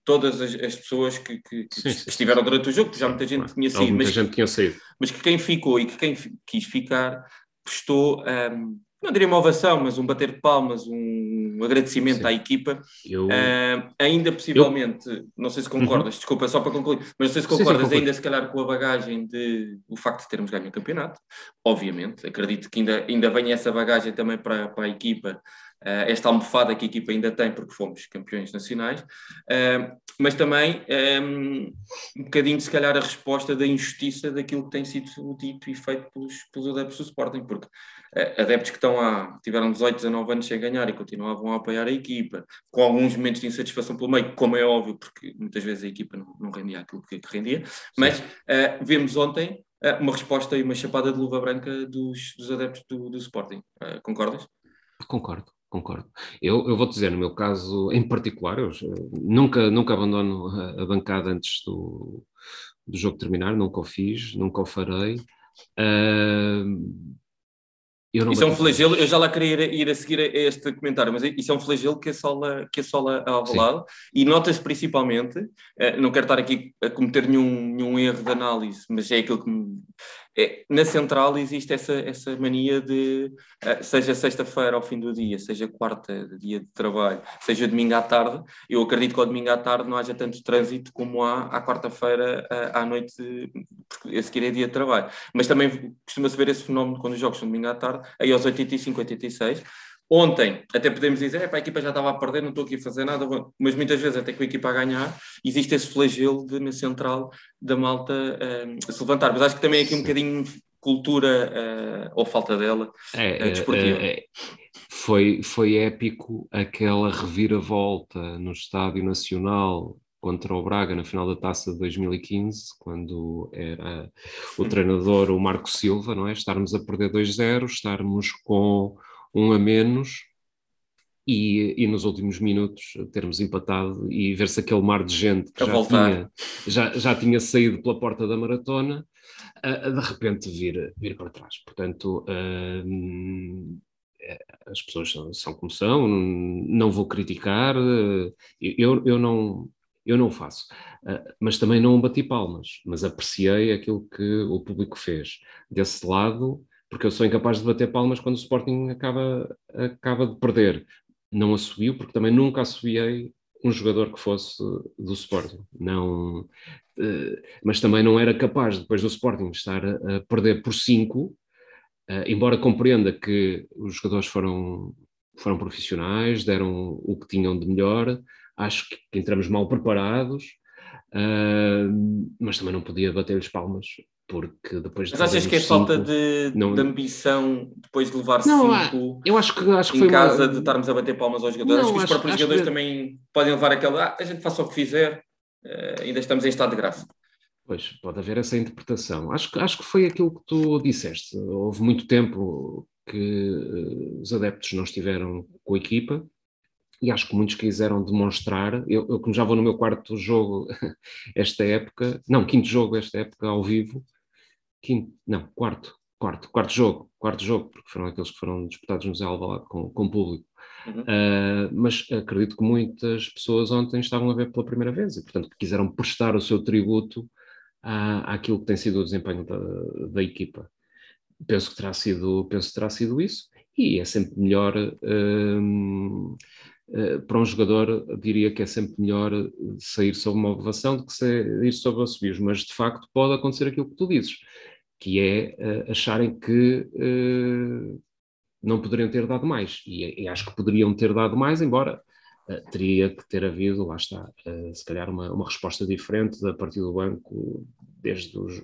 todas as, as, pessoas que, que, que sim, estiveram durante o jogo, que já muita gente tinha saído, muita mas, gente tinha saído. mas que quem ficou e que quem quis ficar prestou um, não diria uma ovação, mas um bater de palmas, um agradecimento Sim. à equipa. Eu... Uh, ainda possivelmente, eu... não sei se concordas, uhum. desculpa, só para concluir, mas não sei se concordas, sim, ainda se calhar com a bagagem de o facto de termos ganho o campeonato, obviamente, acredito que ainda, ainda venha essa bagagem também para, para a equipa esta almofada que a equipa ainda tem, porque fomos campeões nacionais, uh, mas também um, ehm, um bocadinho, se calhar, a resposta da injustiça daquilo que tem sido dito e feito pelos, pelos adeptos do Sporting, porque uh, adeptos que estão há, tiveram 18, 19 anos sem ganhar e continuavam a apoiar a equipa, com alguns momentos de insatisfação pelo meio, como é óbvio, porque muitas vezes a equipa não, não rendia aquilo que, rendia, mas vemos ontem uma resposta e uma chapada de luva branca dos, dos adeptos do, do Sporting. Uh, concordas? Concordo, Concordo. Eu, eu vou dizer, no meu caso em particular, eu nunca, nunca abandono a, a bancada antes do, do jogo terminar, nunca o fiz, nunca o farei. Uh, isso é um flagelo, eu já lá queria ir, ir, a seguir a este comentário, mas isso é um flagelo que assola, que assola a Alvalade e nota-se principalmente, uh, não quero estar aqui a cometer nenhum, nenhum erro de análise, mas é aquilo que me, é, na central existe essa, essa mania de, uh, seja sexta-feira ao fim do dia, seja quarta, dia de trabalho, seja domingo à tarde, eu acredito que ao domingo à tarde não haja tanto trânsito como há à quarta-feira uh, à noite, porque a seguir é dia de trabalho. Mas também costuma-se ver esse fenómeno quando os jogos são domingo à tarde, aí aos 85, 86, Ontem, até podemos dizer, a equipa já estava a perder, não estou aqui a fazer nada, mas muitas vezes, até com a equipa a ganhar, existe esse flagelo de, na central da malta uh, se levantar. Mas acho que também é aqui um bocadinho cultura, uh, ou falta dela, é, uh, desportiva. É, é, foi, foi épico aquela reviravolta no Estádio Nacional contra o Braga na final da Taça de 2015, quando era o treinador o Marco Silva, não é? Estarmos a perder 2-0, estarmos com um a menos e, e, nos últimos minutos termos empatado e ver-se aquele mar de gente que já tinha, já, já tinha saído pela porta da maratona, uh, de repente vir, vir para trás. Portanto, uh, as pessoas são, são, como são, não vou criticar, uh, eu, eu não. Eu não faço, mas também não bati palmas, mas apreciei aquilo que o público fez. Desse lado, porque eu sou incapaz de bater palmas quando o Sporting acaba, acaba de perder. Não assobiu, porque também nunca assobiei um jogador que fosse do Sporting. Não, eh, mas também não era capaz, depois do Sporting estar a, perder por 5, eh, embora compreenda que os jogadores foram, foram profissionais, deram o que tinham de melhor, acho que entramos mal preparados, eh, mas também não podia bater-lhes palmas porque depois Mas achas que é cinco, falta de, não... de, ambição depois de levar não, cinco eu acho que, acho que em casa uma... de estarmos a bater palmas aos jogadores? Não, acho que os próprios jogadores que... também podem levar aquela ah, a gente faça o que fizer, uh, ainda estamos em estado de graça. Pois, pode haver essa interpretação. Acho, acho que foi aquilo que tu disseste. Houve muito tempo que uh, os adeptos não estiveram com a equipa, e acho que muitos quiseram demonstrar. Eu, eu como já vou no meu quarto jogo esta época, não, quinto jogo esta época ao vivo, quinto, não, quarto, quarto, quarto jogo, quarto jogo, porque foram aqueles que foram disputados no Zé Alvalade com, com público. Uhum. Uh, mas acredito que muitas pessoas ontem estavam a ver pela primeira vez e, portanto, quiseram prestar o seu tributo à, àquilo que tem sido o desempenho da, da equipa. Penso que terá sido, penso que terá sido isso, e é sempre melhor. Um, Uh, para um jogador, diria que é sempre melhor sair sob uma ovação do que sair sob assobios, mas de facto pode acontecer aquilo que tu dizes, que é uh, acharem que uh, não poderiam ter dado mais, e, e, acho que poderiam ter dado mais, embora teria que ter havido, lá está, se calhar uma, uma resposta diferente a partir do banco desde os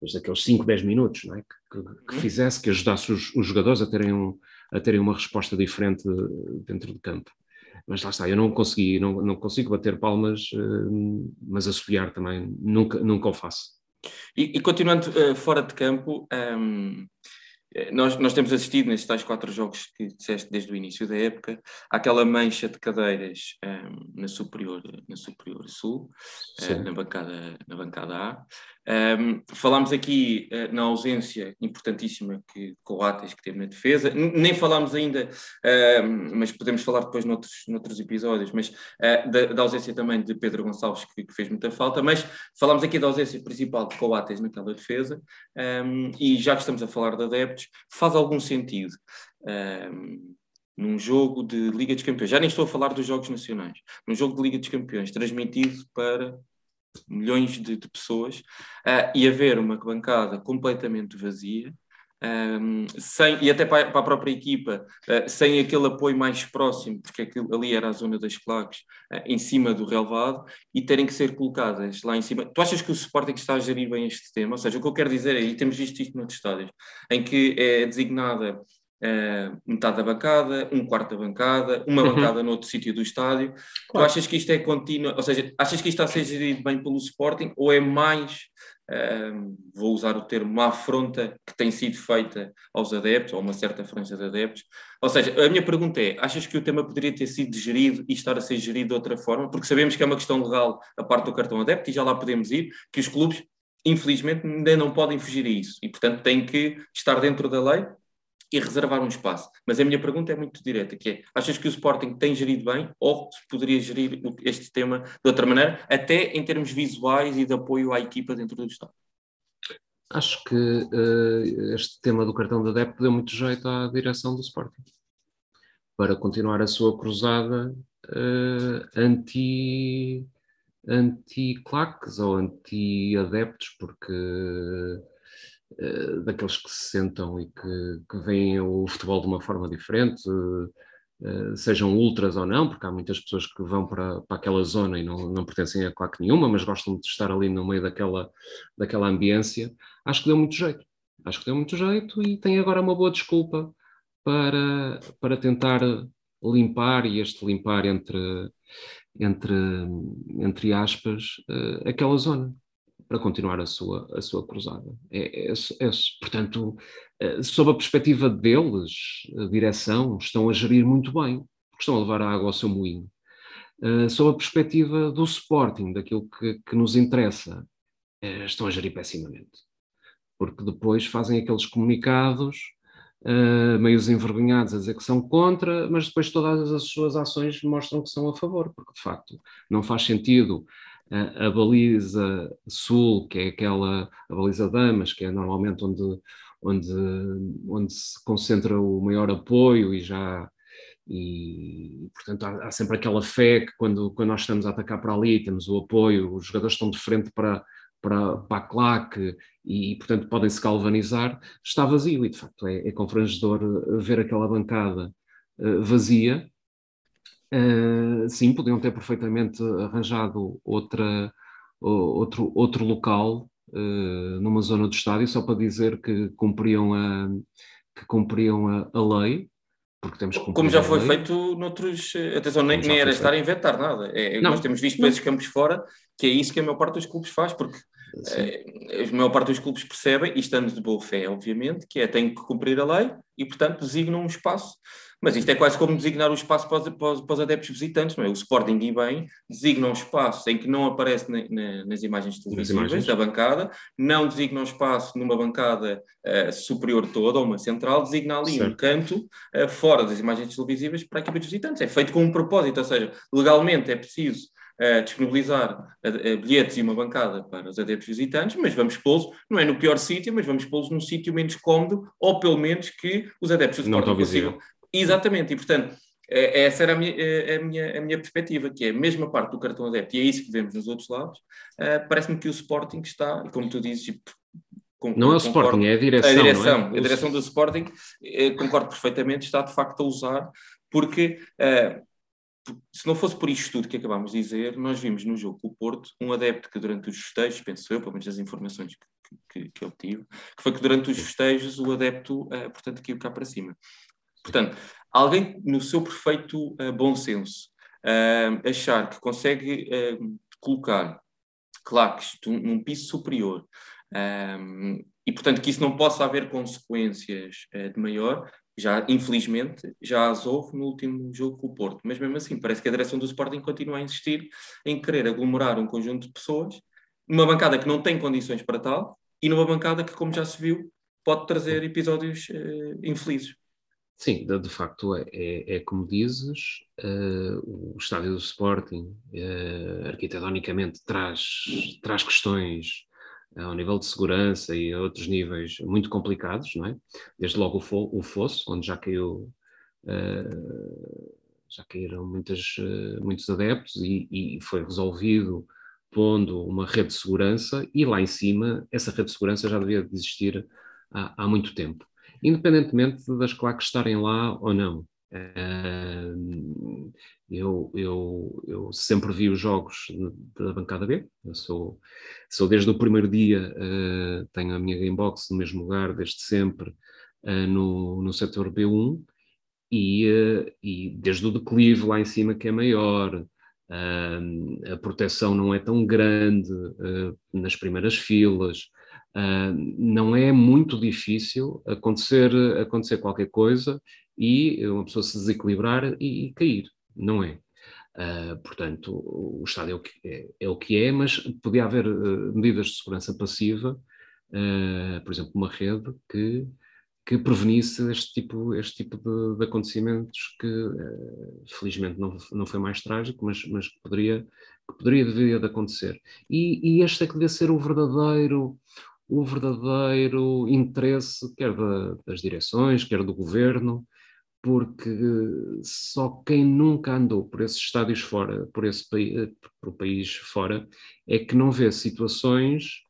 desde aqueles 5, 10 minutos, é? que, que, que, uhum. fizesse, que ajudasse os, os jogadores a terem um, a terem uma resposta diferente dentro do campo. Mas lá está, eu não consegui, não, não consigo bater palmas, uh, mas assobiar também, nunca, nunca o faço. E, e continuando uh, fora de campo, um, ehm, nós, nós temos assistido nestes tais quatro jogos que disseste desde o início da época, àquela mancha de cadeiras um, ehm, na, superior, na superior sul, uh, na, bancada, na bancada A. Um, falámos aqui uh, na ausência importantíssima que Coates que teve na defesa, N nem falámos ainda, uh, mas podemos falar depois noutros, noutros episódios, mas uh, da, da, ausência também de Pedro Gonçalves, que, que, fez muita falta, mas falámos aqui da ausência principal de Coates naquela defesa, um, e já que estamos a falar de adeptos, faz algum sentido. Um, num jogo de Liga dos Campeões, já nem estou a falar dos Jogos Nacionais, num jogo de Liga dos Campeões, transmitido para milhões de, de pessoas, uh, e haver uma bancada completamente vazia, um, sem, e até para, a própria equipa, uh, sem aquele apoio mais próximo, porque aquilo, ali era a zona das claques, uh, em cima do relevado, e terem que ser colocadas lá em cima. Tu achas que o Sporting está a gerir bem este tema? Ou seja, o que eu quero dizer é, e temos visto isto noutros estádios, em que é designada uh, metade da bancada, um quarto da bancada, uma uhum. bancada no outro sítio do estádio. Claro. Tu achas que isto é contínuo, ou seja, achas que isto está a ser gerido bem pelo Sporting ou é mais, uh, vou usar o termo, uma afronta que tem sido feita aos adeptos, ou uma certa franja de adeptos? Ou seja, a minha pergunta é, achas que o tema poderia ter sido gerido e estar a ser gerido de outra forma? Porque sabemos que é uma questão legal a parte do cartão adepto e já lá podemos ir, que os clubes infelizmente ainda não podem fugir a isso e portanto têm que estar dentro da lei e reservar um espaço. Mas a minha pergunta é muito direta, que é, achas que o Sporting tem gerido bem ou poderia gerir este tema de outra maneira, até em termos visuais e de apoio à equipa dentro do Estado? Acho que uh, este tema do cartão da DEP deu muito jeito à direção do Sporting para continuar a sua cruzada uh, anti anti-claques ou anti-adeptos, porque eh, daqueles que se sentam e que, que veem o futebol de uma forma diferente, uh, sejam ultras ou não, porque há muitas pessoas que vão para, para aquela zona e não, não pertencem a claque nenhuma, mas gostam de estar ali no meio daquela, daquela ambiência. Acho que deu muito jeito. Acho que deu muito jeito e tem agora uma boa desculpa para, para tentar limpar, e este limpar entre, entre, entre aspas, aquela zona para continuar a sua, a sua cruzada. É, é, é, portanto, eh, sob a perspectiva deles, a direção, estão a gerir muito bem, porque estão a levar a água ao seu moinho. Uh, sob a perspectiva do Sporting, daquilo que, que nos interessa, uh, estão a gerir pessimamente. Porque depois fazem aqueles comunicados uh, meio envergonhados a dizer que são contra, mas depois todas as suas ações mostram que são a favor, porque de facto não faz sentido a, baliza sul, que é aquela, a baliza damas, que é normalmente onde, onde, onde se concentra o maior apoio e já e portanto há, há, sempre aquela fé que quando, quando nós estamos a atacar para ali temos o apoio, os jogadores estão de frente para, para, para a claque e portanto podem se galvanizar, está vazio e de facto é, é confrangedor ver aquela bancada uh, vazia Uh, sim, podiam ter perfeitamente arranjado outra, outro, outro local uh, numa zona do estádio só para dizer que cumpriam a, que cumpriam a, a lei, porque temos que Como já foi feito noutros. Atenção, nem, nem era estar a inventar nada. É, nós temos visto para esses campos fora que é isso que a maior parte dos clubes faz, porque é, a maior parte dos clubes percebem, e estando de boa fé, obviamente, que é têm que cumprir a lei e, portanto, designam um espaço mas isto é quase como designar o espaço para os, para os, para os adeptos visitantes, não é? O Sporting e bem designa um espaço em que não aparece na, na, nas imagens televisivas imagens. da bancada, não designa um espaço numa bancada uh, superior toda, ou uma central, designa ali certo. um canto uh, fora das imagens televisivas para a equipa de visitantes. É feito com um propósito, ou seja, legalmente é preciso uh, disponibilizar bilhetes e uma bancada para os adeptos visitantes, mas vamos pô-los, não é no pior sítio, mas vamos pô-los num sítio menos cómodo, ou pelo menos que os adeptos do Sporting consigam. Exatamente, e portanto, é, essa era a minha, a, minha, a minha perspectiva, que é a mesma parte do cartão adepto, e é isso que vemos nos outros lados, uh, parece-me que o Sporting está, e como tu dizes, com, não é o Sporting, é a direção. A direção, é? a direção do Sporting, eh, concordo perfeitamente, está de facto a usar, porque uh, se não fosse por isto tudo que acabámos de dizer, nós vimos no jogo com o Porto um adepto que durante os festejos, penso eu, pelo menos as informações que, que, que eu tive, que foi que durante os festejos o adepto, uh, portanto, caiu cá para cima. Portanto, alguém no seu perfeito uh, bom senso uh, achar que consegue colocar claques num piso superior um, e, portanto, que isso não possa haver consequências de maior, já, infelizmente, já as houve no último jogo com o Porto. Mas mesmo assim, parece que a direção do Sporting continua a insistir em querer aglomerar um conjunto de pessoas numa bancada que não tem condições para tal e numa bancada que, como já se viu, pode trazer episódios uh, infelizes. Sim, de, de facto é, é, é, como dizes, uh, o estádio do Sporting uh, arquitetonicamente traz, traz questões ao nível de segurança e a outros níveis muito complicados, não é? Desde logo o, fo o fosso, onde já caiu, uh, já caíram muitas, uh, muitos adeptos e, e, foi resolvido pondo uma rede de segurança e lá em cima essa rede de segurança já devia existir há, há muito tempo, independentemente das claques estarem lá ou não. Eu, eu, eu, sempre vi os jogos da bancada B, eu sou, sou desde o primeiro dia, uh, tenho a minha Gamebox no mesmo lugar, desde sempre, uh, no, no setor B1, e, e desde o declive lá em cima que é maior, a proteção não é tão grande nas primeiras filas, não é muito difícil acontecer, acontecer qualquer coisa e uma pessoa se desequilibrar e, e cair não é. Uh, portanto, o Estado é o, que é, é o que é, mas podia haver uh, medidas de segurança passiva, uh, por exemplo, uma rede que, que prevenisse este tipo, este tipo de, de acontecimentos que, felizmente, não, não foi mais trágico, mas, mas que poderia, que poderia deveria de acontecer. E, e este é que devia ser o verdadeiro o verdadeiro interesse, quer da, das direções, quer do governo, porque só quem nunca andou por esses estádios fora, por esse país, por país fora, é que não vê situações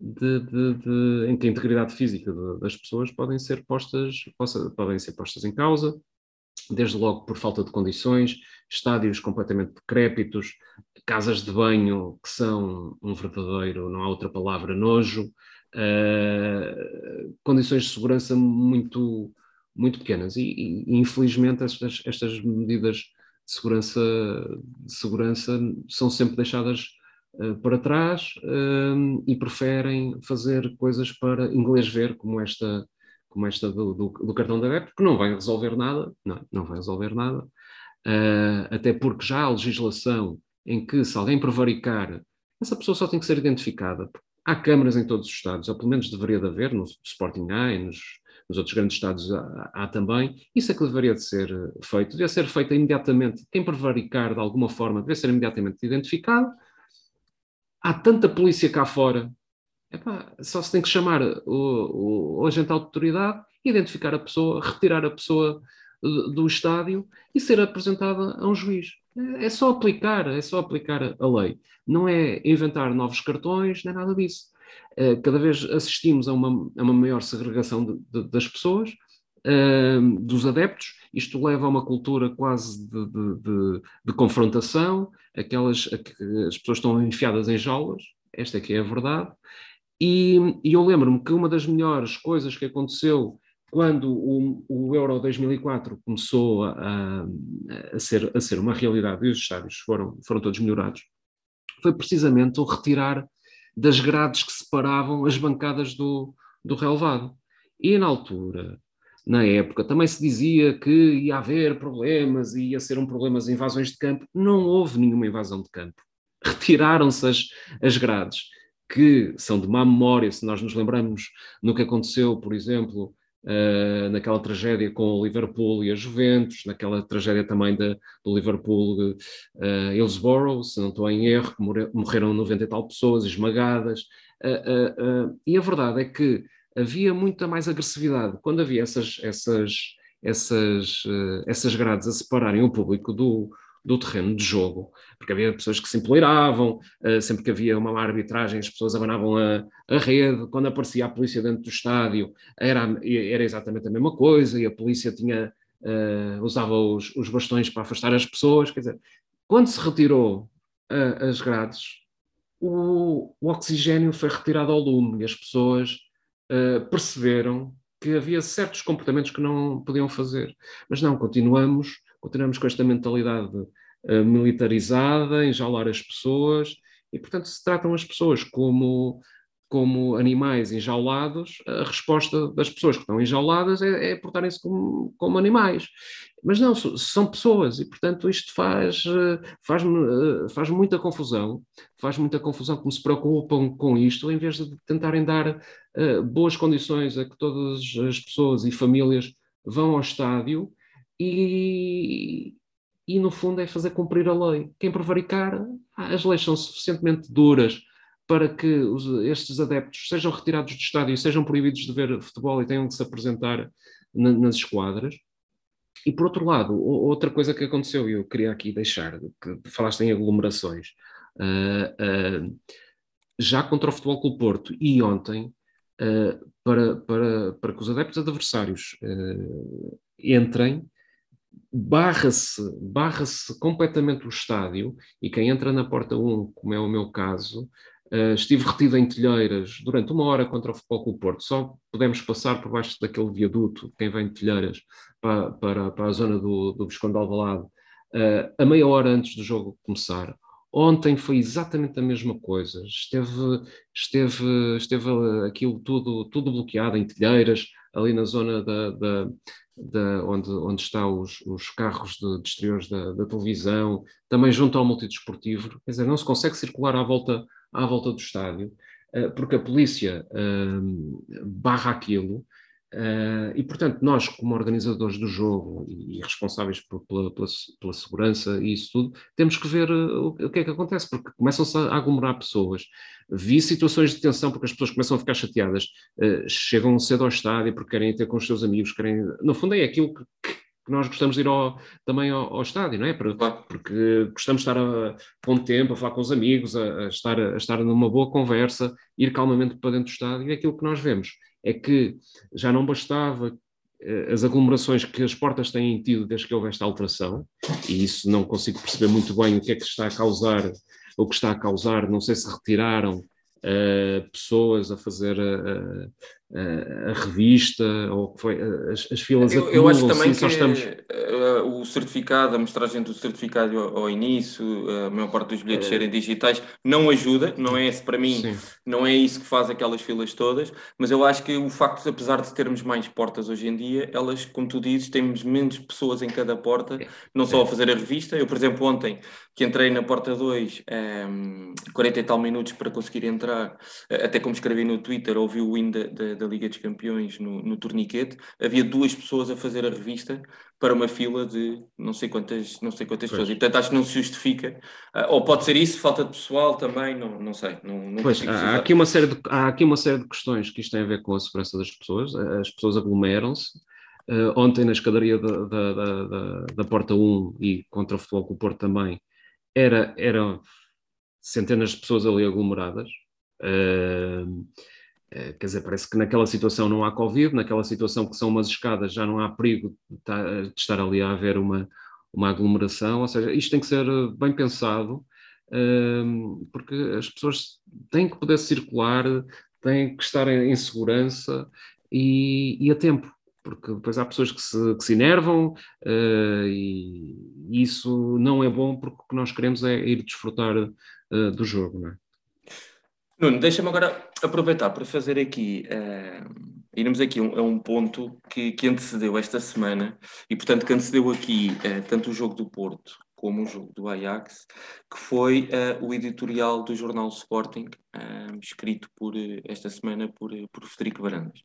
de, de, de, em que a integridade física das pessoas podem ser postas, podem ser postas em causa, desde logo por falta de condições, estádios completamente decrépitos, casas de banho que são um verdadeiro, não há outra palavra, nojo, uh, condições de segurança muito muito pequenas e, e infelizmente estas, estas medidas de segurança, de segurança são sempre deixadas uh, para trás uh, e preferem fazer coisas para inglês ver, como esta, como esta do, do, do cartão da web, que não vai resolver nada, não, não vai resolver nada, uh, até porque já há legislação em que se alguém prevaricar, essa pessoa só tem que ser identificada. Há câmaras em todos os estados, ou pelo menos deveria de haver, no Sporting Eye, nos, nos outros grandes Estados há, há, também, isso é que deveria de ser eh, feito, devia ser feito imediatamente, quem prevaricar de alguma forma deve ser imediatamente identificado, há tanta polícia cá fora, epá, só se tem que chamar o, o, o agente de autoridade, identificar a pessoa, retirar a pessoa do, do estádio e ser apresentada a um juiz. É, só aplicar, é só aplicar a lei. Não é inventar novos cartões, nem nada disso. Eh, cada vez assistimos a uma, a uma maior segregação de, de, das pessoas, uh, dos adeptos, isto leva a uma cultura quase de, de, de confrontação, aquelas as pessoas estão enfiadas em jaulas, esta é que é a verdade, e, e eu lembro-me que uma das melhores coisas que aconteceu quando o, o, Euro 2004 começou a, a, ser, a ser uma realidade e os estádios foram, foram todos melhorados, foi precisamente o retirar das grades que separavam as bancadas do, do relevado. E na altura, na época, também se dizia que ia haver problemas, ia ser um problema as invasões de campo. Não houve nenhuma invasão de campo. Retiraram-se as, as grades, que são de má memória, se nós nos lembramos no que aconteceu, por exemplo, uh, naquela tragédia com o Liverpool e a Juventus, naquela tragédia também do Liverpool uh, Hillsborough, se não estou em erro, que morreram 90 e tal pessoas esmagadas. Uh, e a verdade é que havia muita mais agressividade quando havia essas, essas, essas, essas grades a separarem o público do, do terreno de jogo, porque havia pessoas que se empoleiravam, uh, sempre que havia uma má arbitragem, as pessoas abanavam a, a, rede, quando aparecia a polícia dentro do estádio, era, era exatamente a mesma coisa, e a polícia tinha, uh, usava os, os, bastões para afastar as pessoas, quer dizer, quando se retirou uh, as grades, o, o, oxigênio foi retirado ao lume, e as pessoas perceberam que havia certos comportamentos que não podiam fazer, mas não, continuamos continuamos com esta mentalidade uh, militarizada, enjaular as pessoas, e portanto se tratam as pessoas como, como animais enjaulados, a resposta das pessoas que estão enjauladas é, é portarem-se como, como animais. Mas não, são pessoas, e portanto isto faz, eh, faz, eh, faz muita confusão, faz muita confusão como se preocupam com isto, em vez de tentarem dar uh, boas condições a que todas as pessoas e famílias vão ao estádio e, e no fundo é fazer cumprir a lei. Quem prevaricar, as leis são suficientemente duras para que os, estes adeptos sejam retirados do estádio sejam proibidos de ver futebol e tenham de se apresentar na, nas esquadras. E por outro lado, outra coisa que aconteceu, e eu queria aqui deixar, que falaste em aglomerações, uh, uh, já contra o Futebol Clube Porto e ontem, uh, para, para, para que os adeptos adversários entrem, barra-se barra completamente o estádio e quem entra na porta 1, como é o meu caso, uh, estive retido em telheiras durante uma hora contra o Futebol Clube Porto. Só pudemos passar por baixo daquele viaduto, quem vem de telheiras, para, para, para a zona do, do Visconde de Alvalade, uh, a meia hora antes do jogo começar. Ontem foi exatamente a mesma coisa. Esteve, esteve, esteve aquilo tudo, tudo bloqueado em telheiras, ali na zona da, da, da, onde, onde estão os, os carros de, de exteriores da, da, televisão, também junto ao multidesportivo, quer dizer, não se consegue circular à volta, à volta do estádio, uh, porque a polícia uh, barra aquilo, Uh, e, portanto, nós, como organizadores do jogo e, e responsáveis por, pela, pela, pela, segurança e isso tudo, temos que ver uh, o, que é que acontece, porque começam-se a aglomerar pessoas. Vi situações de tensão porque as pessoas começam a ficar chateadas, uh, chegam cedo ao estádio porque querem ter com os seus amigos, querem. No fundo, é aquilo que, que nós gostamos de ir ao, também ao, ao, estádio, não é? Porque gostamos de estar a, com o tempo, a falar com os amigos, a, a, estar, a estar numa boa conversa, ir calmamente para dentro do estádio, é aquilo que nós vemos é que já não bastava eh, as aglomerações que as portas têm tido desde que houve esta alteração, e isso não consigo perceber muito bem o que é que está a causar, o que está a causar, não sei se retiraram uh, pessoas a fazer a, a, a revista, ou foi, as, as filas eu, eu acho também que estamos... uh, o certificado, a mostragem do certificado ao, ao, início, a maior parte dos bilhetes é... serem digitais, não ajuda, não é esse para mim, Sim. não é isso que faz aquelas filas todas, mas eu acho que o facto, apesar de termos mais portas hoje em dia, elas, como tu dizes, temos menos pessoas em cada porta, é. não só a fazer a revista, eu, por exemplo, ontem, que entrei na porta 2, um, 40 e tal minutos para conseguir entrar, até como escrevi no Twitter, ouvi o win da da Liga dos Campeões no, no torniquete, havia duas pessoas a fazer a revista para uma fila de não sei quantas, não sei quantas pessoas. E portanto acho que não se justifica. Uh, ou pode ser isso, falta de pessoal também, não, não sei. Não, não pois, há, aqui uma série de, há aqui uma série de questões que isto tem a ver com a segurança das pessoas. As pessoas aglomeram-se. Uh, ontem na escadaria da, da, da, da, Porta 1 e contra o Futebol com o Porto também, era, eram centenas de pessoas ali aglomeradas. Uh, quer dizer, parece que naquela situação não há Covid, naquela situação que são umas escadas já não há perigo de estar ali a haver uma, uma aglomeração, ou seja, isto tem que ser eh, bem pensado, ehm, porque as pessoas têm que poder circular, têm que estar em segurança e, e a tempo, porque depois há pessoas que se, que se enervam uh, e isso não é bom porque o que nós queremos é ir desfrutar do jogo, não é? Nuno, deixa-me agora aproveitar para fazer aqui, uh, irmos aqui a um, um, ponto que, que, antecedeu esta semana e, portanto, que antecedeu aqui uh, tanto o jogo do Porto como o jogo do Ajax, que foi uh, o editorial do jornal Sporting, escrito por, esta semana por, por Federico Varandas.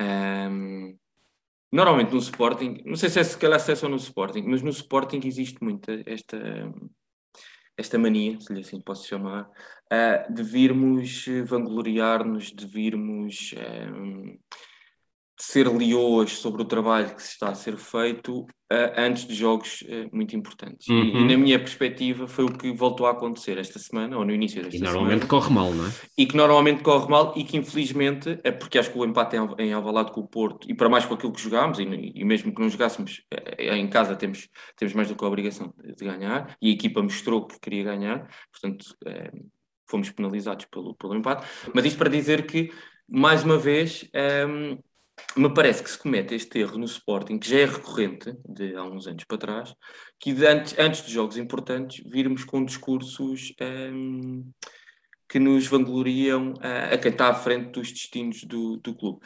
Um, normalmente no Sporting, não sei se é se calhar se é só no Sporting, mas no Sporting existe muito esta, esta mania, se lhe assim posso chamar, uh, de virmos vangloriar-nos, de virmos um, ser leoas sobre o trabalho que se está a ser feito uh, antes de jogos uh, muito importantes. Uhum. E, e, uhum. na minha perspectiva foi o que voltou a acontecer esta semana, ou no início desta semana. E normalmente semana, corre mal, não é? E que normalmente corre mal e que infelizmente, é porque acho que o empate em, Alvalade com o Porto, e para mais com aquilo que jogámos, e, e mesmo que não jogássemos eh, em casa temos, temos mais do que a obrigação de ganhar, e a equipa mostrou que queria ganhar, portanto fomos penalizados pelo, pelo empate, mas isto para dizer que mais uma vez, um, me parece que se comete este erro no Sporting, que já é recorrente de há uns anos para trás, que de antes, antes de jogos importantes virmos com discursos um, que nos vangloriam a, a quem está à frente dos destinos do, do clube.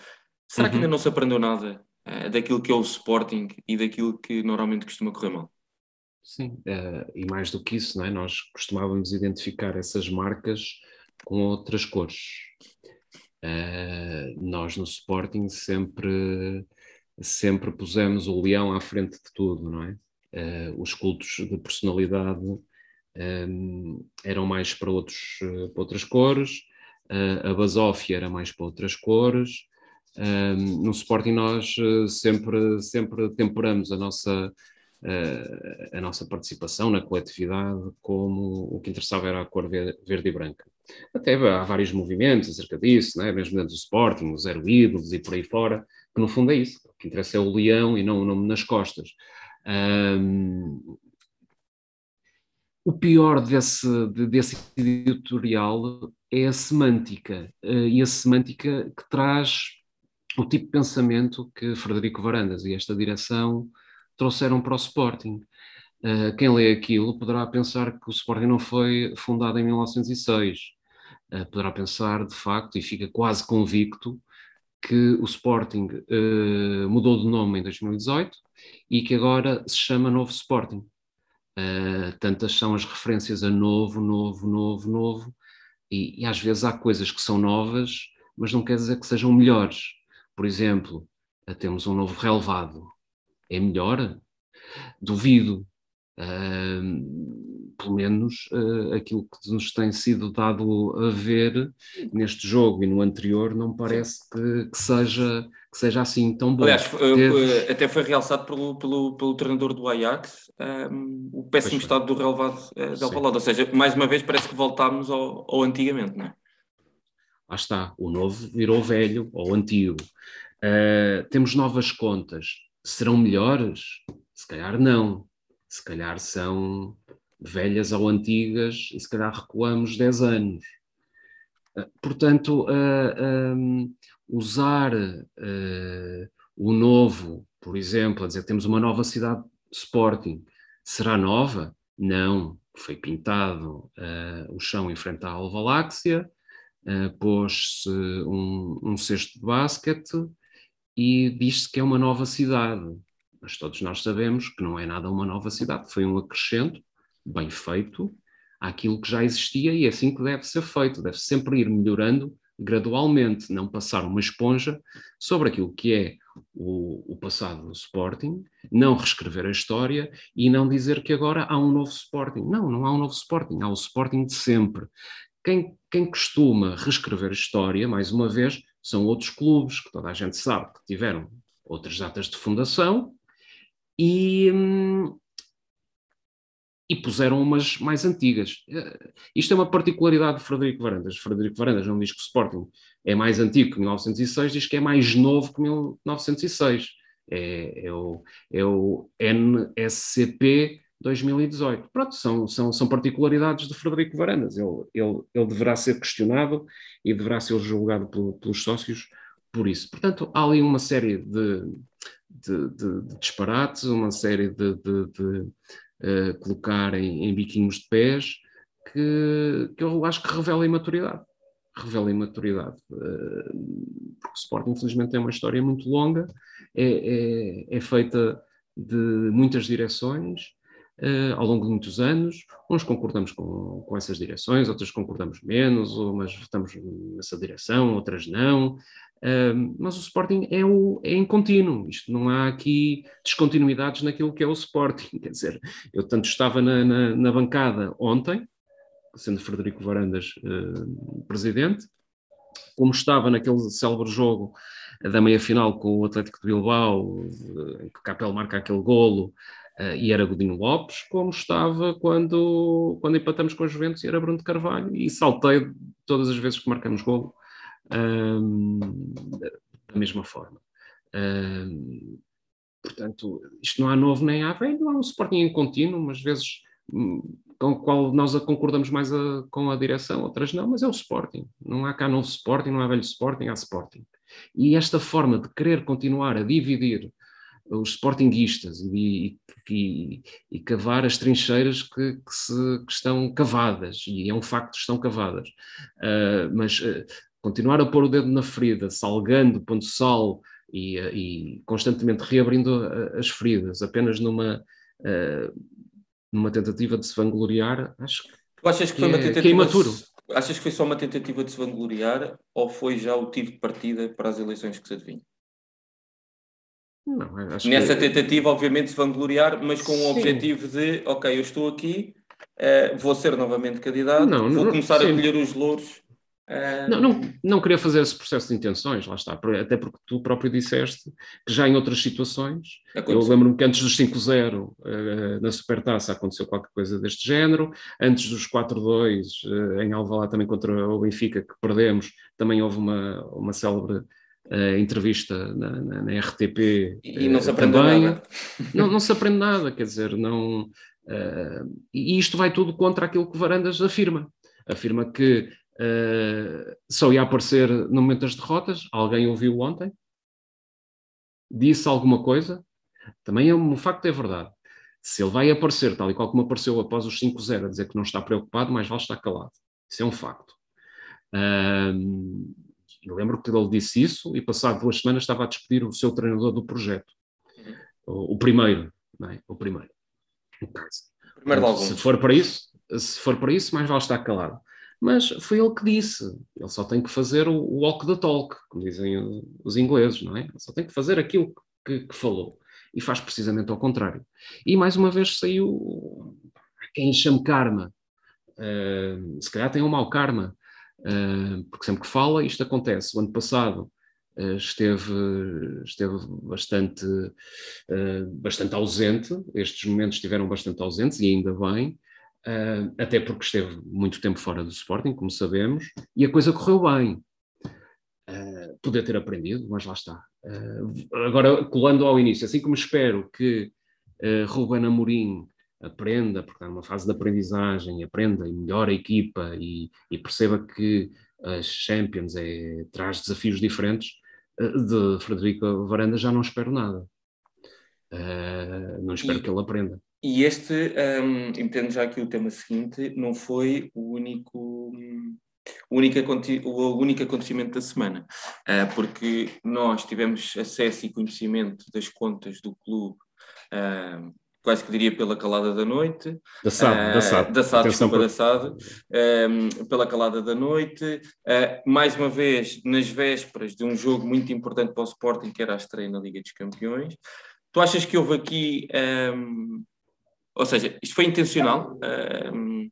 Será uhum. que ainda não se aprendeu nada uh, daquilo que é o Sporting e daquilo que normalmente costuma correr mal? Sim, uh, e mais do que isso, não é? nós costumávamos identificar essas marcas com outras cores. Uh, nós no Sporting sempre, sempre pusemos o leão à frente de tudo, não é? Uh, os cultos de personalidade um, eram mais para, outros, para outras cores, uh, a basófia era mais para outras cores. Um, no Sporting nós sempre, sempre temperamos a nossa, a nossa participação na coletividade como o que interessava era a cor verde e branca. Até há vários movimentos acerca disso, né? mesmo dentro do Sporting, os Zero Ídolos e por aí fora, que no fundo é isso. O que interessa é o leão e não o nome nas costas. Um, o pior desse, desse editorial é a semântica, uh, e a semântica que traz o tipo de pensamento que Frederico Varandas e esta direção trouxeram para o Sporting. Uh, quem lê aquilo poderá pensar que o Sporting não foi fundado em 1906. Uh, eh, poderá pensar, de facto, e fica quase convicto, que o Sporting uh, mudou de nome em 2018 e que agora se chama Novo Sporting. tantas são as referências a novo, novo, novo, novo, e, e às vezes há coisas que são novas, mas não quer dizer que sejam melhores. Por exemplo, temos um novo relevado. É melhor? Duvido. Uh, pelo menos uh, aquilo que nos tem sido dado a ver neste jogo e no anterior não parece que, que seja, que seja assim tão bom. Aliás, Deves... até foi realçado pelo, pelo, pelo treinador do Ajax um, o péssimo estado do relevado uh, de Alvalade, ou seja, mais uma vez parece que voltámos ao, ao antigamente, não é? Lá está, o novo virou velho ou antigo. Uh, temos novas contas, serão melhores? Se calhar não se calhar são velhas ou antigas e se calhar recuamos 10 anos. Ah, portanto, uh, um, usar uh, o novo, por exemplo, a dizer temos uma nova cidade de Sporting, será nova? Não, foi pintado uh, o chão em frente à Alvaláxia, uh, pôs-se um, um cesto de basquete e diz-se que é uma nova cidade mas todos nós sabemos que não é nada uma nova cidade, foi um acrescento bem feito àquilo que já existia e é assim que deve ser feito, deve sempre ir melhorando gradualmente, não passar uma esponja sobre aquilo que é o, o, passado do Sporting, não reescrever a história e não dizer que agora há um novo Sporting. Não, não há um novo Sporting, há o Sporting de sempre. Quem, quem costuma reescrever a história, mais uma vez, são outros clubes que toda a gente sabe que tiveram outras datas de fundação e, hum, e puseram umas mais antigas. Uh, isto é uma particularidade de Frederico Varandas. Frederico Varandas não diz que o Sporting é mais antigo que 1906, diz que é mais novo que 1906. É, é, o, é o NSCP 2018. Pronto, são, são, são particularidades de Frederico Varandas. Ele, ele, ele deverá ser questionado e deverá ser julgado pelo, pelos sócios por isso. Portanto, há ali uma série de, de, de, de disparates, uma série de, de uh, colocar em, em, biquinhos de pés que, que eu acho que revela imaturidade. Revela imaturidade. Uh, porque o Sport, infelizmente, tem uma história muito longa, é, é, é feita de muitas direções, Uh, ao longo de muitos anos. Uns concordamos com, com essas direções, outras concordamos menos, umas estamos nessa direção, outras não. Mas o Sporting é, o, é em contínuo, isto não há aqui descontinuidades naquilo que é o Sporting, quer dizer, eu tanto estava na, na, na bancada ontem, sendo Frederico Varandas uh, presidente, como estava naquele célebre jogo da meia-final com o Atlético de Bilbao, em que Capel marca aquele golo, uh, e era Godinho Lopes, como estava quando, quando empatamos com a Juventus e era Bruno de Carvalho, e saltei todas as vezes que marcamos golo da mesma forma. Portanto, isto não há novo nem há velho, há um Sporting em contínuo, umas vezes hum, com o qual nós concordamos mais a, com a direção, outras não, mas é o Sporting. Não há cá novo Sporting, não há velho Sporting, há Sporting. E esta forma de querer continuar a dividir os sportinguistas e, e, e, cavar as trincheiras que, que, se, que, estão cavadas, e é um facto que estão cavadas, uh, mas uh, continuar a pôr o dedo na ferida, salgando, pondo sal e, e constantemente reabrindo as feridas, apenas numa, uh, numa tentativa de se vangloriar, acho que. Tu achas que foi uma tentativa? É, que é imaturo. Achas que foi só uma tentativa de se vangloriar ou foi já o tiro de partida para as eleições que se adivinham? Não, Nessa que... tentativa, obviamente, de se vangloriar, mas com sim. o objetivo de, ok, eu estou aqui, vou ser novamente candidato, não, vou não, começar sim. a colher os louros não, não, não queria fazer esse processo de intenções, lá está, até porque tu próprio disseste que já em outras situações, aconteceu. eu lembro-me que antes dos 5-0 uh, eh, na Supertaça aconteceu qualquer coisa deste género, antes dos 4-2 uh, em Alvalade também contra o Benfica, que perdemos, também houve uma, uma célebre uh, entrevista na, na, na RTP. E, e não se aprende nada. Não, não se aprende nada, quer dizer, não... e isto vai tudo contra aquilo que Varandas afirma. Afirma que Uh, só ia aparecer no momento das derrotas. Alguém ouviu ontem? Disse alguma coisa? Também é um facto, é verdade. Se ele vai aparecer, tal e qual como apareceu após os 5-0, a dizer que não está preocupado, mais vale estar calado. Isso é um facto. Uh, eu lembro que ele disse isso e, passado duas semanas, estava a despedir o seu treinador do projeto. O, o primeiro, não é? O primeiro. Primeiro se for para isso, se for para isso, mais vale estar calado mas foi ele que disse. Ele só tem que fazer o, walk the talk, como dizem os ingleses, não é? Ele só tem que fazer aquilo que, que falou. E faz precisamente ao contrário. E mais uma vez saiu quem chame karma. Uh, se calhar tem um mau karma, uh, porque sempre que fala, isto acontece. O ano passado uh, esteve, esteve bastante, bastante ausente, estes momentos estiveram bastante ausentes, e ainda bem. Uh, até porque esteve muito tempo fora do Sporting, como sabemos, e a coisa correu bem. Uh, poder ter aprendido, mas lá está. Uh, agora, colando ao início, assim como espero que uh, Ruben Amorim aprenda, porque está numa fase de aprendizagem, aprenda e melhore a equipa e, e perceba que as Champions é, traz desafios diferentes, de Frederico Varanda já não espero nada. não espero e... que ele aprenda. E este, um, entendo já aqui o tema seguinte, não foi o único, o único, o único acontecimento da semana, uh, porque nós tivemos acesso e conhecimento das contas do clube, uh, quase que diria pela calada da noite. Da SAD, uh, da SAD. Da SAD, desculpa, da SAD, um, pela calada da noite. Uh, mais uma vez, nas vésperas de um jogo muito importante para o Sporting, que era a estreia na Liga dos Campeões. Tu achas que houve aqui um, ou seja, isto foi intencional. Uh,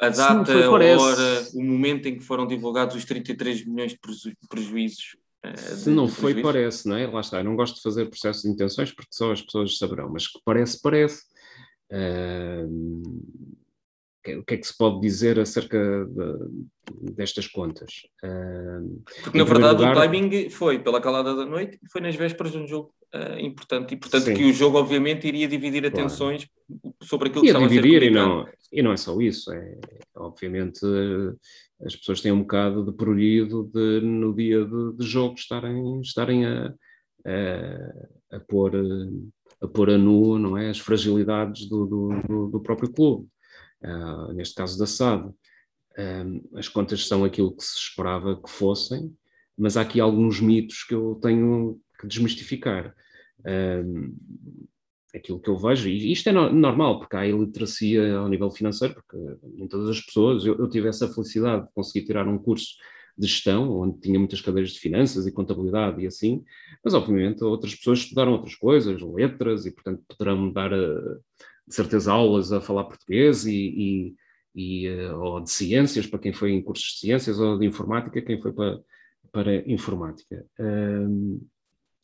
a data, Sim, a hora, o momento em que foram divulgados os 33 milhões de preju prejuízos. Uh, Se não foi, prejuízo. parece, não é? Lá está, eu não gosto de fazer processo de intenções porque só as pessoas saberão, mas que parece, parece. Uh, o que é que se pode dizer acerca de, destas contas? Uh, Porque, na verdade, lugar... o timing foi pela calada da noite e foi nas vésperas de um jogo uh, importante. E, portanto, Sim. que o jogo, obviamente, iria dividir atenções claro. sobre aquilo que estava dividir a ser e não, e não é só isso. É, obviamente, as pessoas têm um bocado de prurido de, no dia de, de jogo, estarem, estarem a, a, a, pôr, a pôr a nu não é, as fragilidades do, do, do próprio clube uh, neste caso da SAD, as contas são aquilo que se esperava que fossem, mas há aqui alguns mitos que eu tenho que desmistificar. Aquilo que eu vejo, e isto é no, normal, porque há iliteracia ao nível financeiro, porque nem todas as pessoas, eu, eu, tive essa felicidade de conseguir tirar um curso de gestão, onde tinha muitas cadeiras de finanças e contabilidade e assim, mas obviamente outras pessoas estudaram outras coisas, letras, e portanto poderão dar uh, de certeza aulas a falar português e, e, e uh, ou de ciências para quem foi em cursos de ciências ou de informática quem foi para, para informática. Uh,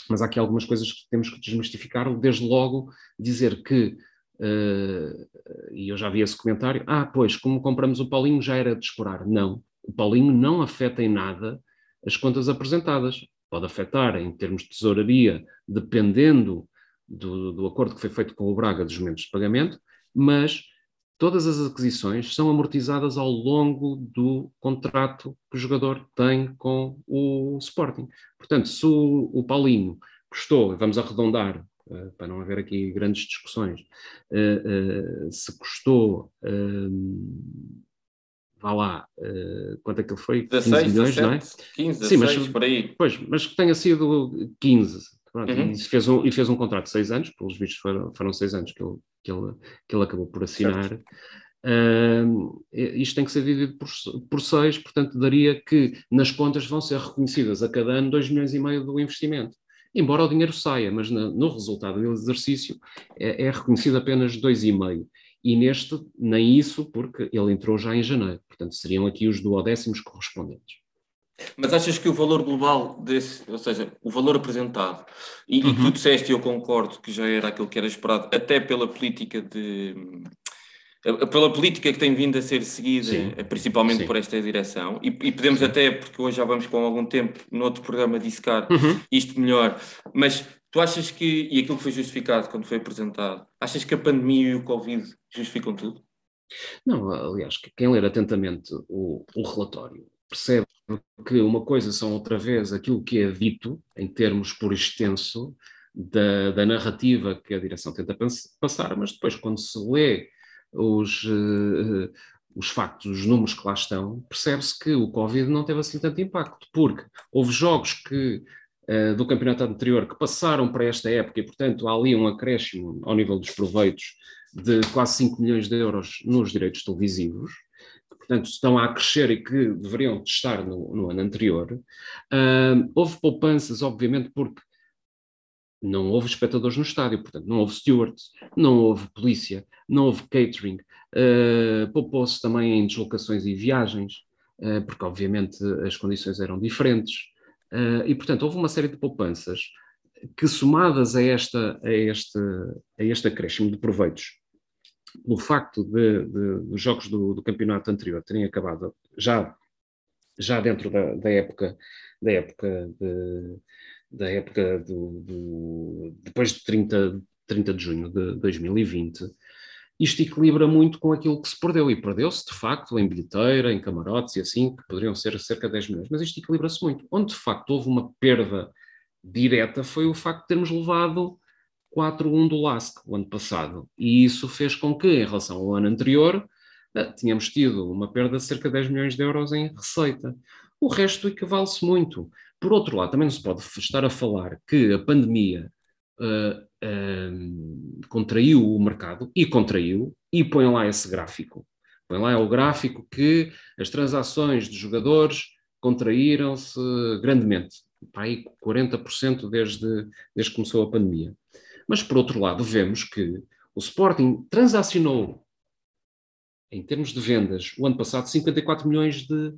mas há aqui algumas coisas que temos que desmistificar, desde logo dizer que Uh, e eu já vi esse comentário, ah, pois, como compramos o Paulinho já era de esperar. Não, o Paulinho não afeta em nada as contas apresentadas. Pode afetar em termos de tesouraria, dependendo do, do acordo que foi feito com o Braga dos momentos de pagamento, mas todas as aquisições são amortizadas ao longo do contrato que o jogador tem com o Sporting. Portanto, se o, o Paulinho custou, vamos arredondar, uh, para não haver aqui grandes discussões, uh, uh, se custou vá lá, quanto é que ele foi? 16, 15 milhões, 17, não é? 15, 16, Sim, mas, por aí. Pois, mas que tenha sido 15. Pronto, uhum. e, fez um, e fez um contrato de 6 anos, pelos vistos foram, foram 6 anos que ele, que, ele, que ele acabou por assinar. Uh, isto tem que ser dividido por, por 6, portanto, daria que nas contas vão ser reconhecidas a cada ano 2 milhões e meio do investimento. Embora o dinheiro saia, mas no, no resultado do exercício é, é reconhecido apenas 2,5 e neste nem isso, porque ele entrou já em janeiro. Portanto, seriam aqui os duodécimos correspondentes. Mas achas que o valor global desse, ou seja, o valor apresentado, e, uhum. e tu disseste, e eu concordo, que já era aquilo que era esperado, até pela política de. Pela política que tem vindo a ser seguida, Sim. principalmente Sim. por esta direção, e, e podemos Sim. até, porque hoje já vamos com algum tempo, no outro programa, dissecar uhum. isto melhor, mas Tu achas que, e aquilo que foi justificado quando foi apresentado, achas que a pandemia e o Covid justificam tudo? Não, aliás, quem ler atentamente o, o relatório percebe que uma coisa são outra vez aquilo que é dito em termos por extenso da, da narrativa que a direção tenta passar, mas depois quando se lê os, uh, os factos, os números que lá estão, percebe-se que o Covid não teve assim tanto impacto, porque houve jogos que uh, do campeonato anterior que passaram para esta época e, portanto, há ali um acréscimo ao nível dos proveitos de quase 5 milhões de euros nos direitos televisivos, portanto, estão a crescer e que deveriam estar no, no ano anterior. Uh, houve poupanças, obviamente, porque não houve espectadores no estádio, portanto, não houve stewards, não houve polícia, não houve catering, uh, poupou-se também em deslocações e viagens, uh, porque obviamente as condições eram diferentes. Uh, e, portanto, houve uma série de poupanças que, somadas a, esta, a, este, a este acréscimo de proveitos, no facto de, de, dos jogos do, do, campeonato anterior terem acabado já, já dentro da, da época, da época, de, da época do, do, depois de 30, 30 de junho de 2020, isto equilibra muito com aquilo que se perdeu, e perdeu-se de facto em bilheteira, em camarotes e assim, que poderiam ser cerca de 10 milhões, mas isto equilibra-se muito. Onde de facto houve uma perda direta foi o facto de termos levado 4-1 do LASK o ano passado, e isso fez com que, em relação ao ano anterior, eh, tínhamos tido uma perda de cerca de 10 milhões de euros em receita. O resto equivale-se muito. Por outro lado, também não se pode estar a falar que a pandemia uh, uh, contraiu o mercado, e contraiu, e põe lá esse gráfico. Põe lá o gráfico que as transações de jogadores contraíram-se grandemente, para aí 40% desde, desde que começou a pandemia. Mas, por outro lado, vemos que o Sporting transacionou, em termos de vendas, o ano passado, 54 milhões de,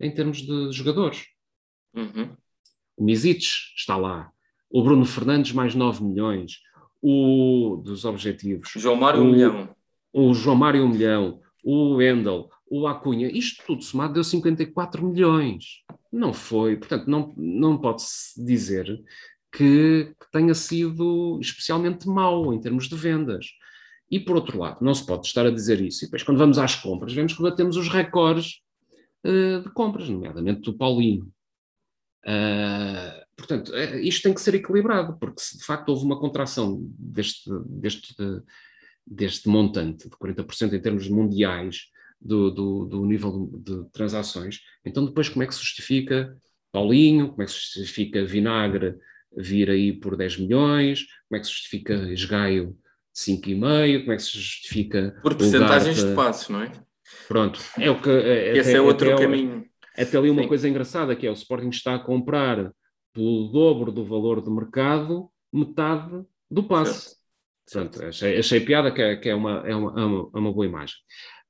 em termos de jogadores. Uhum. O Misic está lá, o Bruno Fernandes mais 9 milhões, o dos objetivos. João Mário o, um milhão. O João Mário um milhão, o Wendel, o Acunha, isto tudo somado deu 54 milhões. Não foi, portanto, não, não pode-se dizer que, que, tenha sido especialmente mau em termos de vendas. E por outro lado, não se pode estar a dizer isso. E depois, quando vamos às compras, vemos que batemos os recordes uh, de compras, nomeadamente do Paulinho. Uh, portanto, é, isto tem que ser equilibrado, porque se de facto houve uma contração deste, deste, deste montante de 40% em termos mundiais do, do, do nível de, de transações, então depois como é que se justifica Paulinho, como é que se justifica Vinagre vir aí por 10 milhões, como é que se justifica Esgaio 5,5, como é que se justifica... Por percentagens de passos, não é? Pronto, é o que... É, Esse é, é outro caminho Até ali uma Sim. coisa engraçada que é o Sporting está a comprar pelo dobro do valor do mercado metade do passe. Portanto, achei, achei piada que é, que é, uma, é, uma, é uma, é uma boa imagem.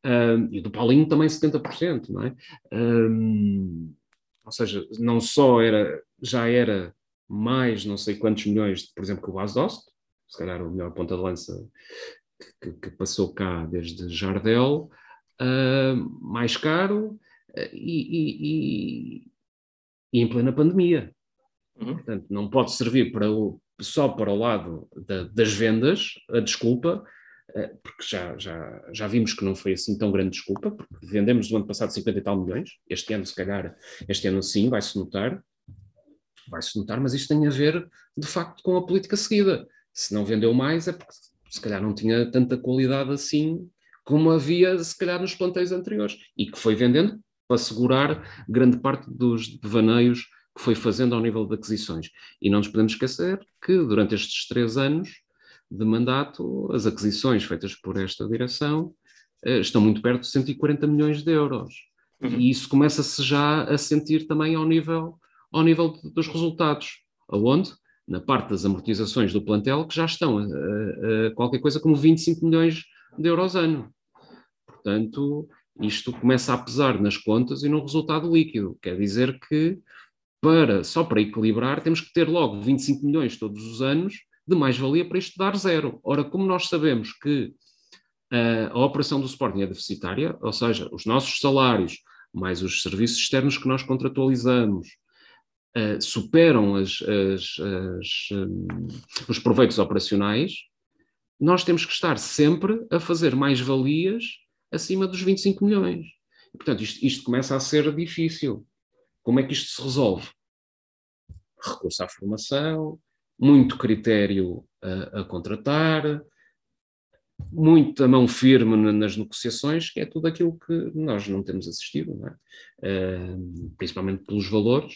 Um, e do Paulinho também 70%, não é? Um, ou seja, não só era, já era mais não sei quantos milhões, por exemplo, que o Bas Dost, se calhar o melhor ponta de lança que, que passou cá desde Jardel, uh, mais caro uh, e, e, e, em plena pandemia. Uhum. Portanto, não pode servir para o, só para o lado da, das vendas, a desculpa, uh, porque já, já, já vimos que não foi assim tão grande desculpa, porque vendemos no ano passado 50 e tal milhões, este ano se calhar, este ano sim, vai-se notar, vai-se notar, mas isto tem a ver, de facto, com a política seguida. Se não vendeu mais é porque se calhar não tinha tanta qualidade assim como havia, se calhar, nos plantéis anteriores. E que foi vendendo para segurar grande parte dos devaneios que foi fazendo ao nível de aquisições. E não nos podemos esquecer que durante estes três anos de mandato, as aquisições feitas por esta direção eh, estão muito perto de 140 milhões de euros. Uhum. E isso começa-se já a sentir também ao nível, ao nível dos resultados. Aonde? na parte das amortizações do plantel, que já estão a, a, a qualquer coisa como 25 milhões de euros ano. Portanto, isto começa a pesar nas contas e no resultado líquido. Quer dizer que, para, só para equilibrar, temos que ter logo 25 milhões todos os anos de mais-valia para isto dar zero. Ora, como nós sabemos que a, operação do Sporting é deficitária, ou seja, os nossos salários, mais os serviços externos que nós contratualizamos, uh, superam as, as, as, um, os proveitos operacionais, nós temos que estar sempre a fazer mais-valias acima dos 25 milhões. E, portanto, isto, isto começa a ser difícil. Como é que isto se resolve? Recurso à formação, muito critério a, a contratar, muita mão firme nas negociações, que é tudo aquilo que nós não temos assistido, não é? uh, principalmente pelos valores.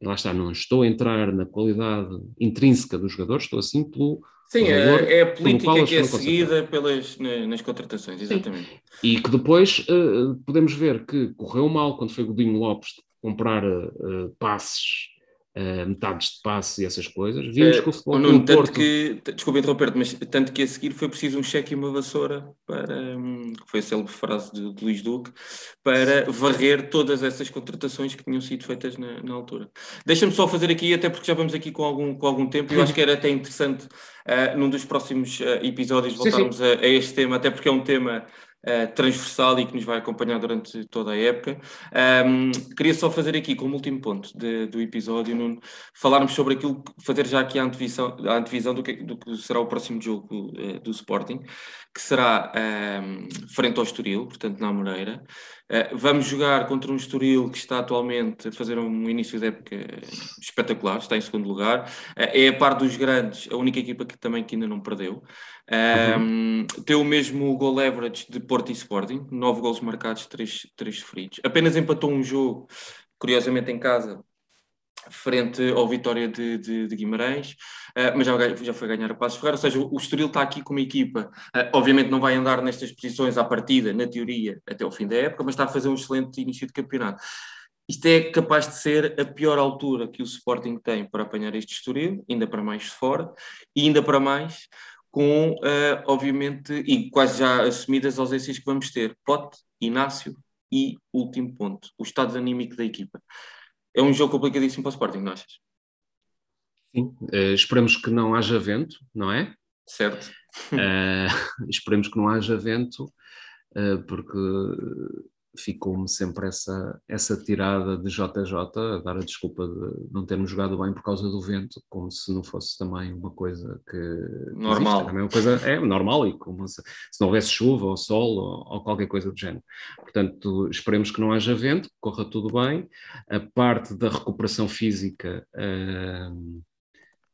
E lá está, não estou a entrar na qualidade intrínseca dos jogadores, estou assim pelo. Sim, valor, é, é a política que é seguida pelas, nas contratações, exatamente. Sim. E que depois uh, podemos ver que correu mal quando foi Godinho Lopes comprar uh, passes uh, metades de passe e essas coisas. Vimos uh, que o futebol Nuno, tanto Porto... que, desculpa interromper-te, mas tanto que a seguir foi preciso um cheque e uma vassoura para, um, foi a célebre frase de, de Luís Duque, para varrer todas essas contratações que tinham sido feitas na, na altura. Deixa-me só fazer aqui, até porque já vamos aqui com algum, com algum tempo, eu acho que era até interessante uh, num dos próximos uh, episódios voltarmos sim, sim. A, a este tema, até porque é um tema uh, transversal e que nos vai acompanhar durante toda a época. Um, queria só fazer aqui, como último ponto de, do episódio, Nuno, falarmos sobre aquilo, fazer já aqui a antevisão, a antevisão do, que, do que será o próximo jogo uh, do Sporting, que será um, frente ao Estoril, portanto na Moreira. Uh, vamos jogar contra um Estoril que está atualmente a fazer um início de época espetacular, está em segundo lugar. Uh, é a par dos grandes, a única equipa que também que ainda não perdeu. Um, uhum. Tem o mesmo goal average de Porto e Sporting, nove gols marcados, três, três sofridos. Apenas empatou um jogo, curiosamente em casa, frente ao Vitória de, de, de Guimarães, uh, mas já, já foi ganhar a Passos Ferreira, ou seja, o, o Estoril está aqui com uma equipa, uh, obviamente não vai andar nestas posições à partida, na teoria, até o fim da época, mas está a fazer um excelente início de campeonato. Isto é capaz de ser a pior altura que o Sporting tem para apanhar este Estoril, ainda para mais fora, e ainda para mais com, uh, obviamente, e quase já assumidas ausências que vamos ter. Pote, Inácio e último ponto, o estado anímico da equipa. É um jogo complicadíssimo para o Sporting, não achas? Sim, uh, esperemos que não haja vento, não é? Certo. Uh, esperemos que não haja vento, uh, porque ficou-me sempre essa, essa tirada de JJ, a dar a desculpa de não termos jogado bem por causa do vento, como se não fosse também uma coisa que. Normal. Existe, é, uma coisa, é normal, e como se, se não houvesse chuva ou sol ou, ou, qualquer coisa do género. Portanto, esperemos que não haja vento, que corra tudo bem. A parte da recuperação física, uh,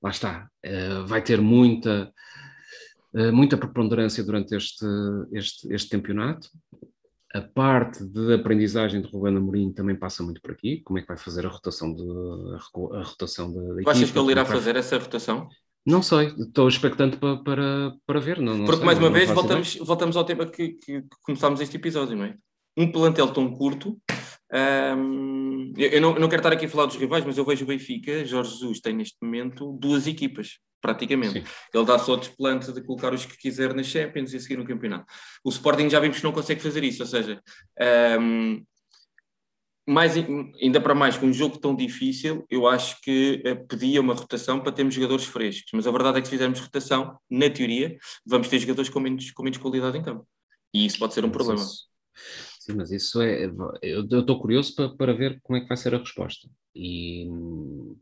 lá está, uh, vai ter muita. Uh, muita preponderância durante este, este, este campeonato. A parte de aprendizagem de Ruben Amorim também passa muito por aqui. Como é que vai fazer a rotação, de, a, rotação da, da equipa? Achas que ele irá é fazer essa rotação? Não sei, estou expectante para, para, para ver. Não, não Porque, sei, mais uma vez, voltamos, voltamos ao tema que, que, começámos este episódio, não é? Um plantel tão curto Um, eu, não, eu, não, quero estar aqui a falar dos rivais, mas eu vejo o Benfica, Jorge Jesus tem neste momento duas equipas, praticamente. Sim. Ele dá só desplante de colocar os que quiser nas Champions e seguir no campeonato. O Sporting já vimos que não consegue fazer isso, ou seja, um, mais, ainda para mais com um jogo tão difícil, eu acho que uh, pedia uma rotação para termos jogadores frescos, mas a verdade é que se fizermos rotação, na teoria, vamos ter jogadores com menos, com menos qualidade em campo. E isso pode ser um problema. Sim, mas isso é. Eu estou curioso para, para ver como é que vai ser a resposta. E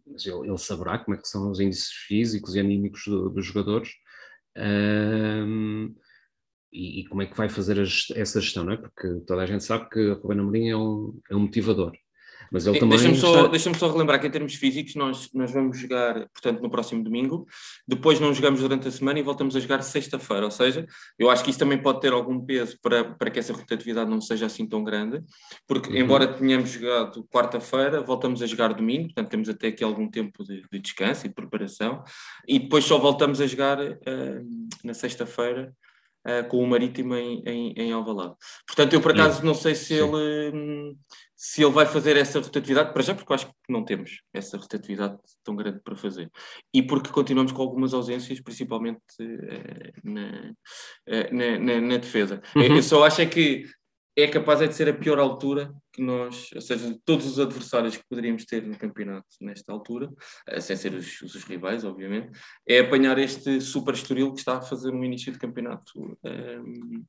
mas ele, ele saberá como é que são os índices físicos e anímicos do, dos jogadores. Um, e, e, como é que vai fazer a, essa gestão, não é? Porque toda a gente sabe que a Ruben Amorim é um, é um motivador. Mas ele também. Deixa-me só, está... deixa só relembrar que, em termos físicos, nós, nós vamos jogar, portanto, no próximo domingo. Depois não jogamos durante a semana e voltamos a jogar sexta-feira. Ou seja, eu acho que isso também pode ter algum peso para, para que essa rotatividade não seja assim tão grande. Porque, uhum. embora tenhamos jogado quarta-feira, voltamos a jogar domingo. Portanto, temos até aqui algum tempo de, de descanso e de preparação. E depois só voltamos a jogar uh, na sexta-feira uh, com o Marítimo em, em, em Alvalade. Portanto, eu por acaso não sei se ele, se ele vai fazer essa rotatividade, para já porque eu acho que não temos essa rotatividade tão grande para fazer. E porque continuamos com algumas ausências, principalmente uh, na, uh, na, na, na, defesa. Uhum. Eu só acho é que é capaz de ser a pior altura que nós, ou seja, de todos os adversários que poderíamos ter no campeonato nesta altura, eh, sem ser os, os rivais, obviamente, é apanhar este super estoril que está a fazer um início de campeonato um,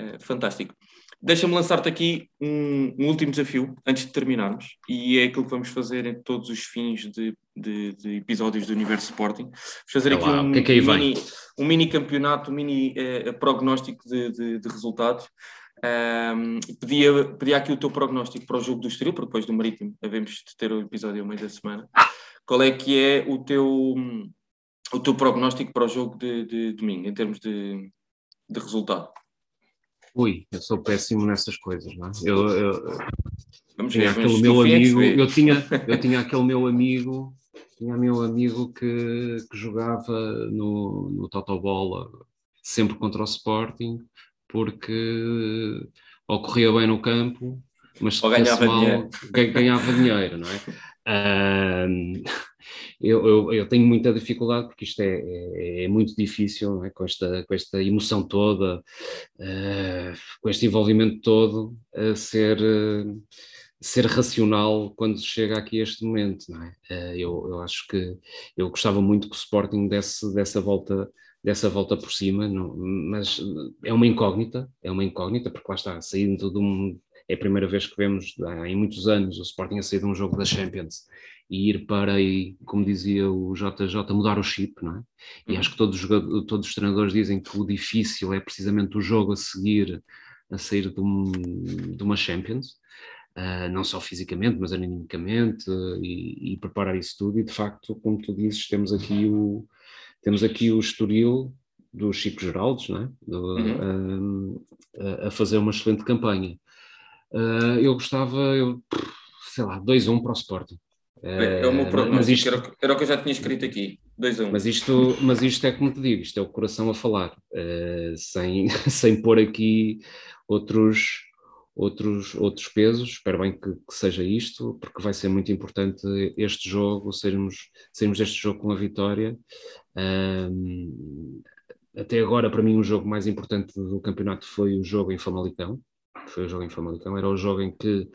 uh, fantástico. Deixa-me lançar-te aqui um, um, último desafio antes de terminarmos, e é aquilo que vamos fazer em todos os fins de, de, de episódios do Universo Sporting. Vamos fazer aqui um, que é que mini, um, mini, campeonato, um mini uh, prognóstico de, de, de resultados. Um, pedia, pedia aqui o teu prognóstico para o jogo do Estoril, porque depois do Marítimo devemos de ter o episódio ao meio da semana. Qual é que é o teu, o teu prognóstico para o jogo de, de domingo, em termos de, de resultado? Ui, eu sou péssimo nessas coisas, não é? Eu, eu tinha ver, aquele meu amigo, eu tinha, eu tinha aquele meu amigo, tinha meu amigo que, que jogava no, no Totobola sempre contra o Sporting porque ocorria bem no campo, mas se ganhava, mal, dinheiro. ganhava dinheiro, não é? Uh, eu, eu, eu, tenho muita dificuldade porque isto é, é, é muito difícil é? com, esta, com esta emoção toda, uh, com este envolvimento todo, a ser, uh, ser racional quando chega aqui este momento. É? Uh, eu, eu acho que eu gostava muito que o Sporting desse dessa volta dessa volta por cima, não, mas é uma incógnita, é uma incógnita, porque lá está, saindo de um. É a primeira vez que vemos há, em muitos anos o Sporting a sair de um jogo da Champions e ir para, e, como dizia o JJ, mudar o chip, não é? E uhum. acho que todos os, todos os treinadores dizem que o difícil é precisamente o jogo a seguir a sair de, um, de uma Champions. Uh, não só fisicamente, mas animicamente, uh, e, e, preparar isso tudo. E de facto, como tu dizes, temos aqui o, temos aqui o Estoril do Chico Geraldes, não é? Do, uhum. a, a, fazer uma excelente campanha. Uh, eu gostava, eu, sei lá, 2-1 para o Sporting. É, é o meu mas isto, era, era, o que eu já tinha escrito aqui, 2-1. Mas isto, mas isto é como te digo, isto é o coração a falar, uh, sem, sem pôr aqui outros, outros, outros pesos. Espero bem que, que, seja isto, porque vai ser muito importante este jogo, sermos, sermos deste jogo com a vitória. Um, até agora, para mim, o jogo mais importante do campeonato foi o jogo em Famalicão. Foi o jogo em Famalicão, era o jogo em que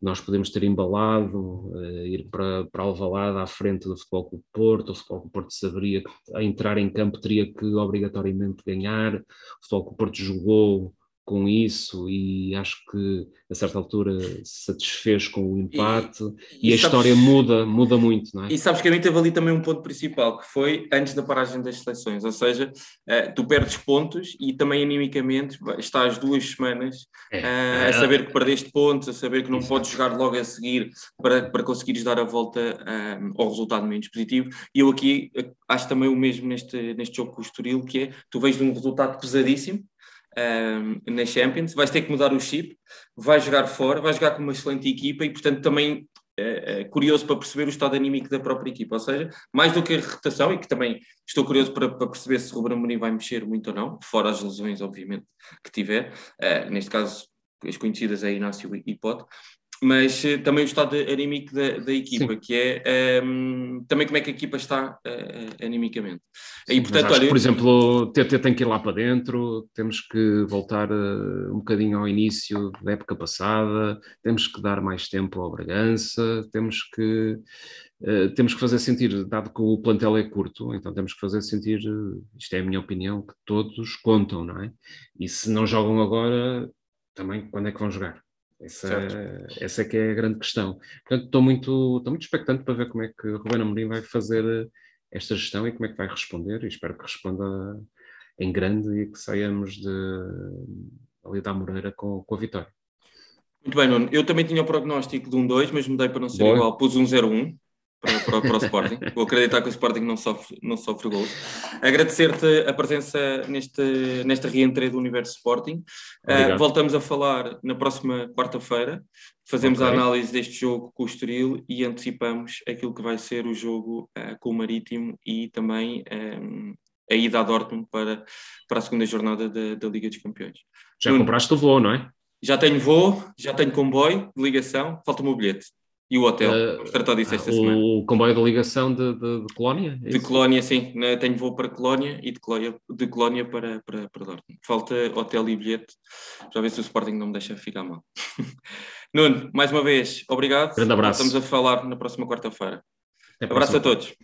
nós podemos ter embalado, uh, ir para, para Alvalade à frente do Futebol Clube Porto, o Futebol Clube Porto saberia que a entrar em campo teria que obrigatoriamente ganhar, o Futebol Clube Porto jogou com isso e acho que a certa altura se satisfez com o empate e, e, e a sabes, história muda, muda muito, não é? E sabes que a mim teve ali também um ponto principal, que foi antes da paragem das seleções, ou seja, uh, tu perdes pontos e também animicamente estás duas semanas é, uh, a saber que perdeste pontos, a saber que não podes jogar logo a seguir para, para conseguires dar a volta uh, ao resultado menos positivo. E eu aqui acho também o mesmo neste, neste jogo com o Estoril, que é, tu vês de um resultado pesadíssimo, um, na Champions, vais ter que mudar o chip, vais jogar fora, vais jogar com uma excelente equipa e, portanto, também é, curioso para perceber o estado anímico da própria equipa, ou seja, mais do que a rotação, e que também estou curioso para, para perceber se o Ruben Amorim vai mexer muito ou não, fora as lesões, obviamente, que tiver, uh, neste caso as conhecidas é Inácio e Pote, mas uh, também o estado anímico da, da equipa, Sim. que é um, ehm, também como é que a equipa está uh, animicamente. Sim, e, portanto, olha, que, por exemplo, o TT tem que ir lá para dentro, temos que voltar uh, um bocadinho ao início da época passada, temos que dar mais tempo ao Bragança, temos que Uh, temos que fazer sentir, dado que o plantel é curto, então temos que fazer sentir, isto é a minha opinião, que todos contam, não é? E se não jogam agora, também quando é que vão jogar? Essa, essa é que é a grande questão. Portanto, estou muito, estou muito expectante para ver como é que o Ruben Amorim vai fazer esta gestão e como é que vai responder, e espero que responda em grande e que saiamos de, ali da Moreira com, com a vitória. Muito bem, Nuno. Eu também tinha o prognóstico de um 2, mas mudei para não ser Boa. igual. Pus um 0-1 para, para, para, o Sporting. Vou acreditar que o Sporting não sofre, não sofre gols. Agradecer-te a presença neste, nesta reentrée do Universo Sporting. Uh, voltamos a falar na próxima quarta-feira. Fazemos okay. a análise deste jogo com o Estoril e antecipamos aquilo que vai ser o jogo uh, com o Marítimo e também um, eh, a ida a Dortmund para, para a segunda jornada da, da Liga dos Campeões. Já Nuno, compraste o voo, não é? Já tenho voo, já tenho comboio de ligação, falta-me o bilhete. E o hotel? Uh, Vamos tratar disso esta o semana. O comboio de ligação de, de, de Colónia? É de Colónia, sim. Tenho voo para Colónia e de Colónia, de Colónia para, para, para Dortmund. Falta hotel e bilhete. Já ver se o Sporting não me deixa ficar mal. Nuno, mais uma vez, obrigado. Grande abraço. Estamos a falar na próxima quarta-feira. Abraço a todos.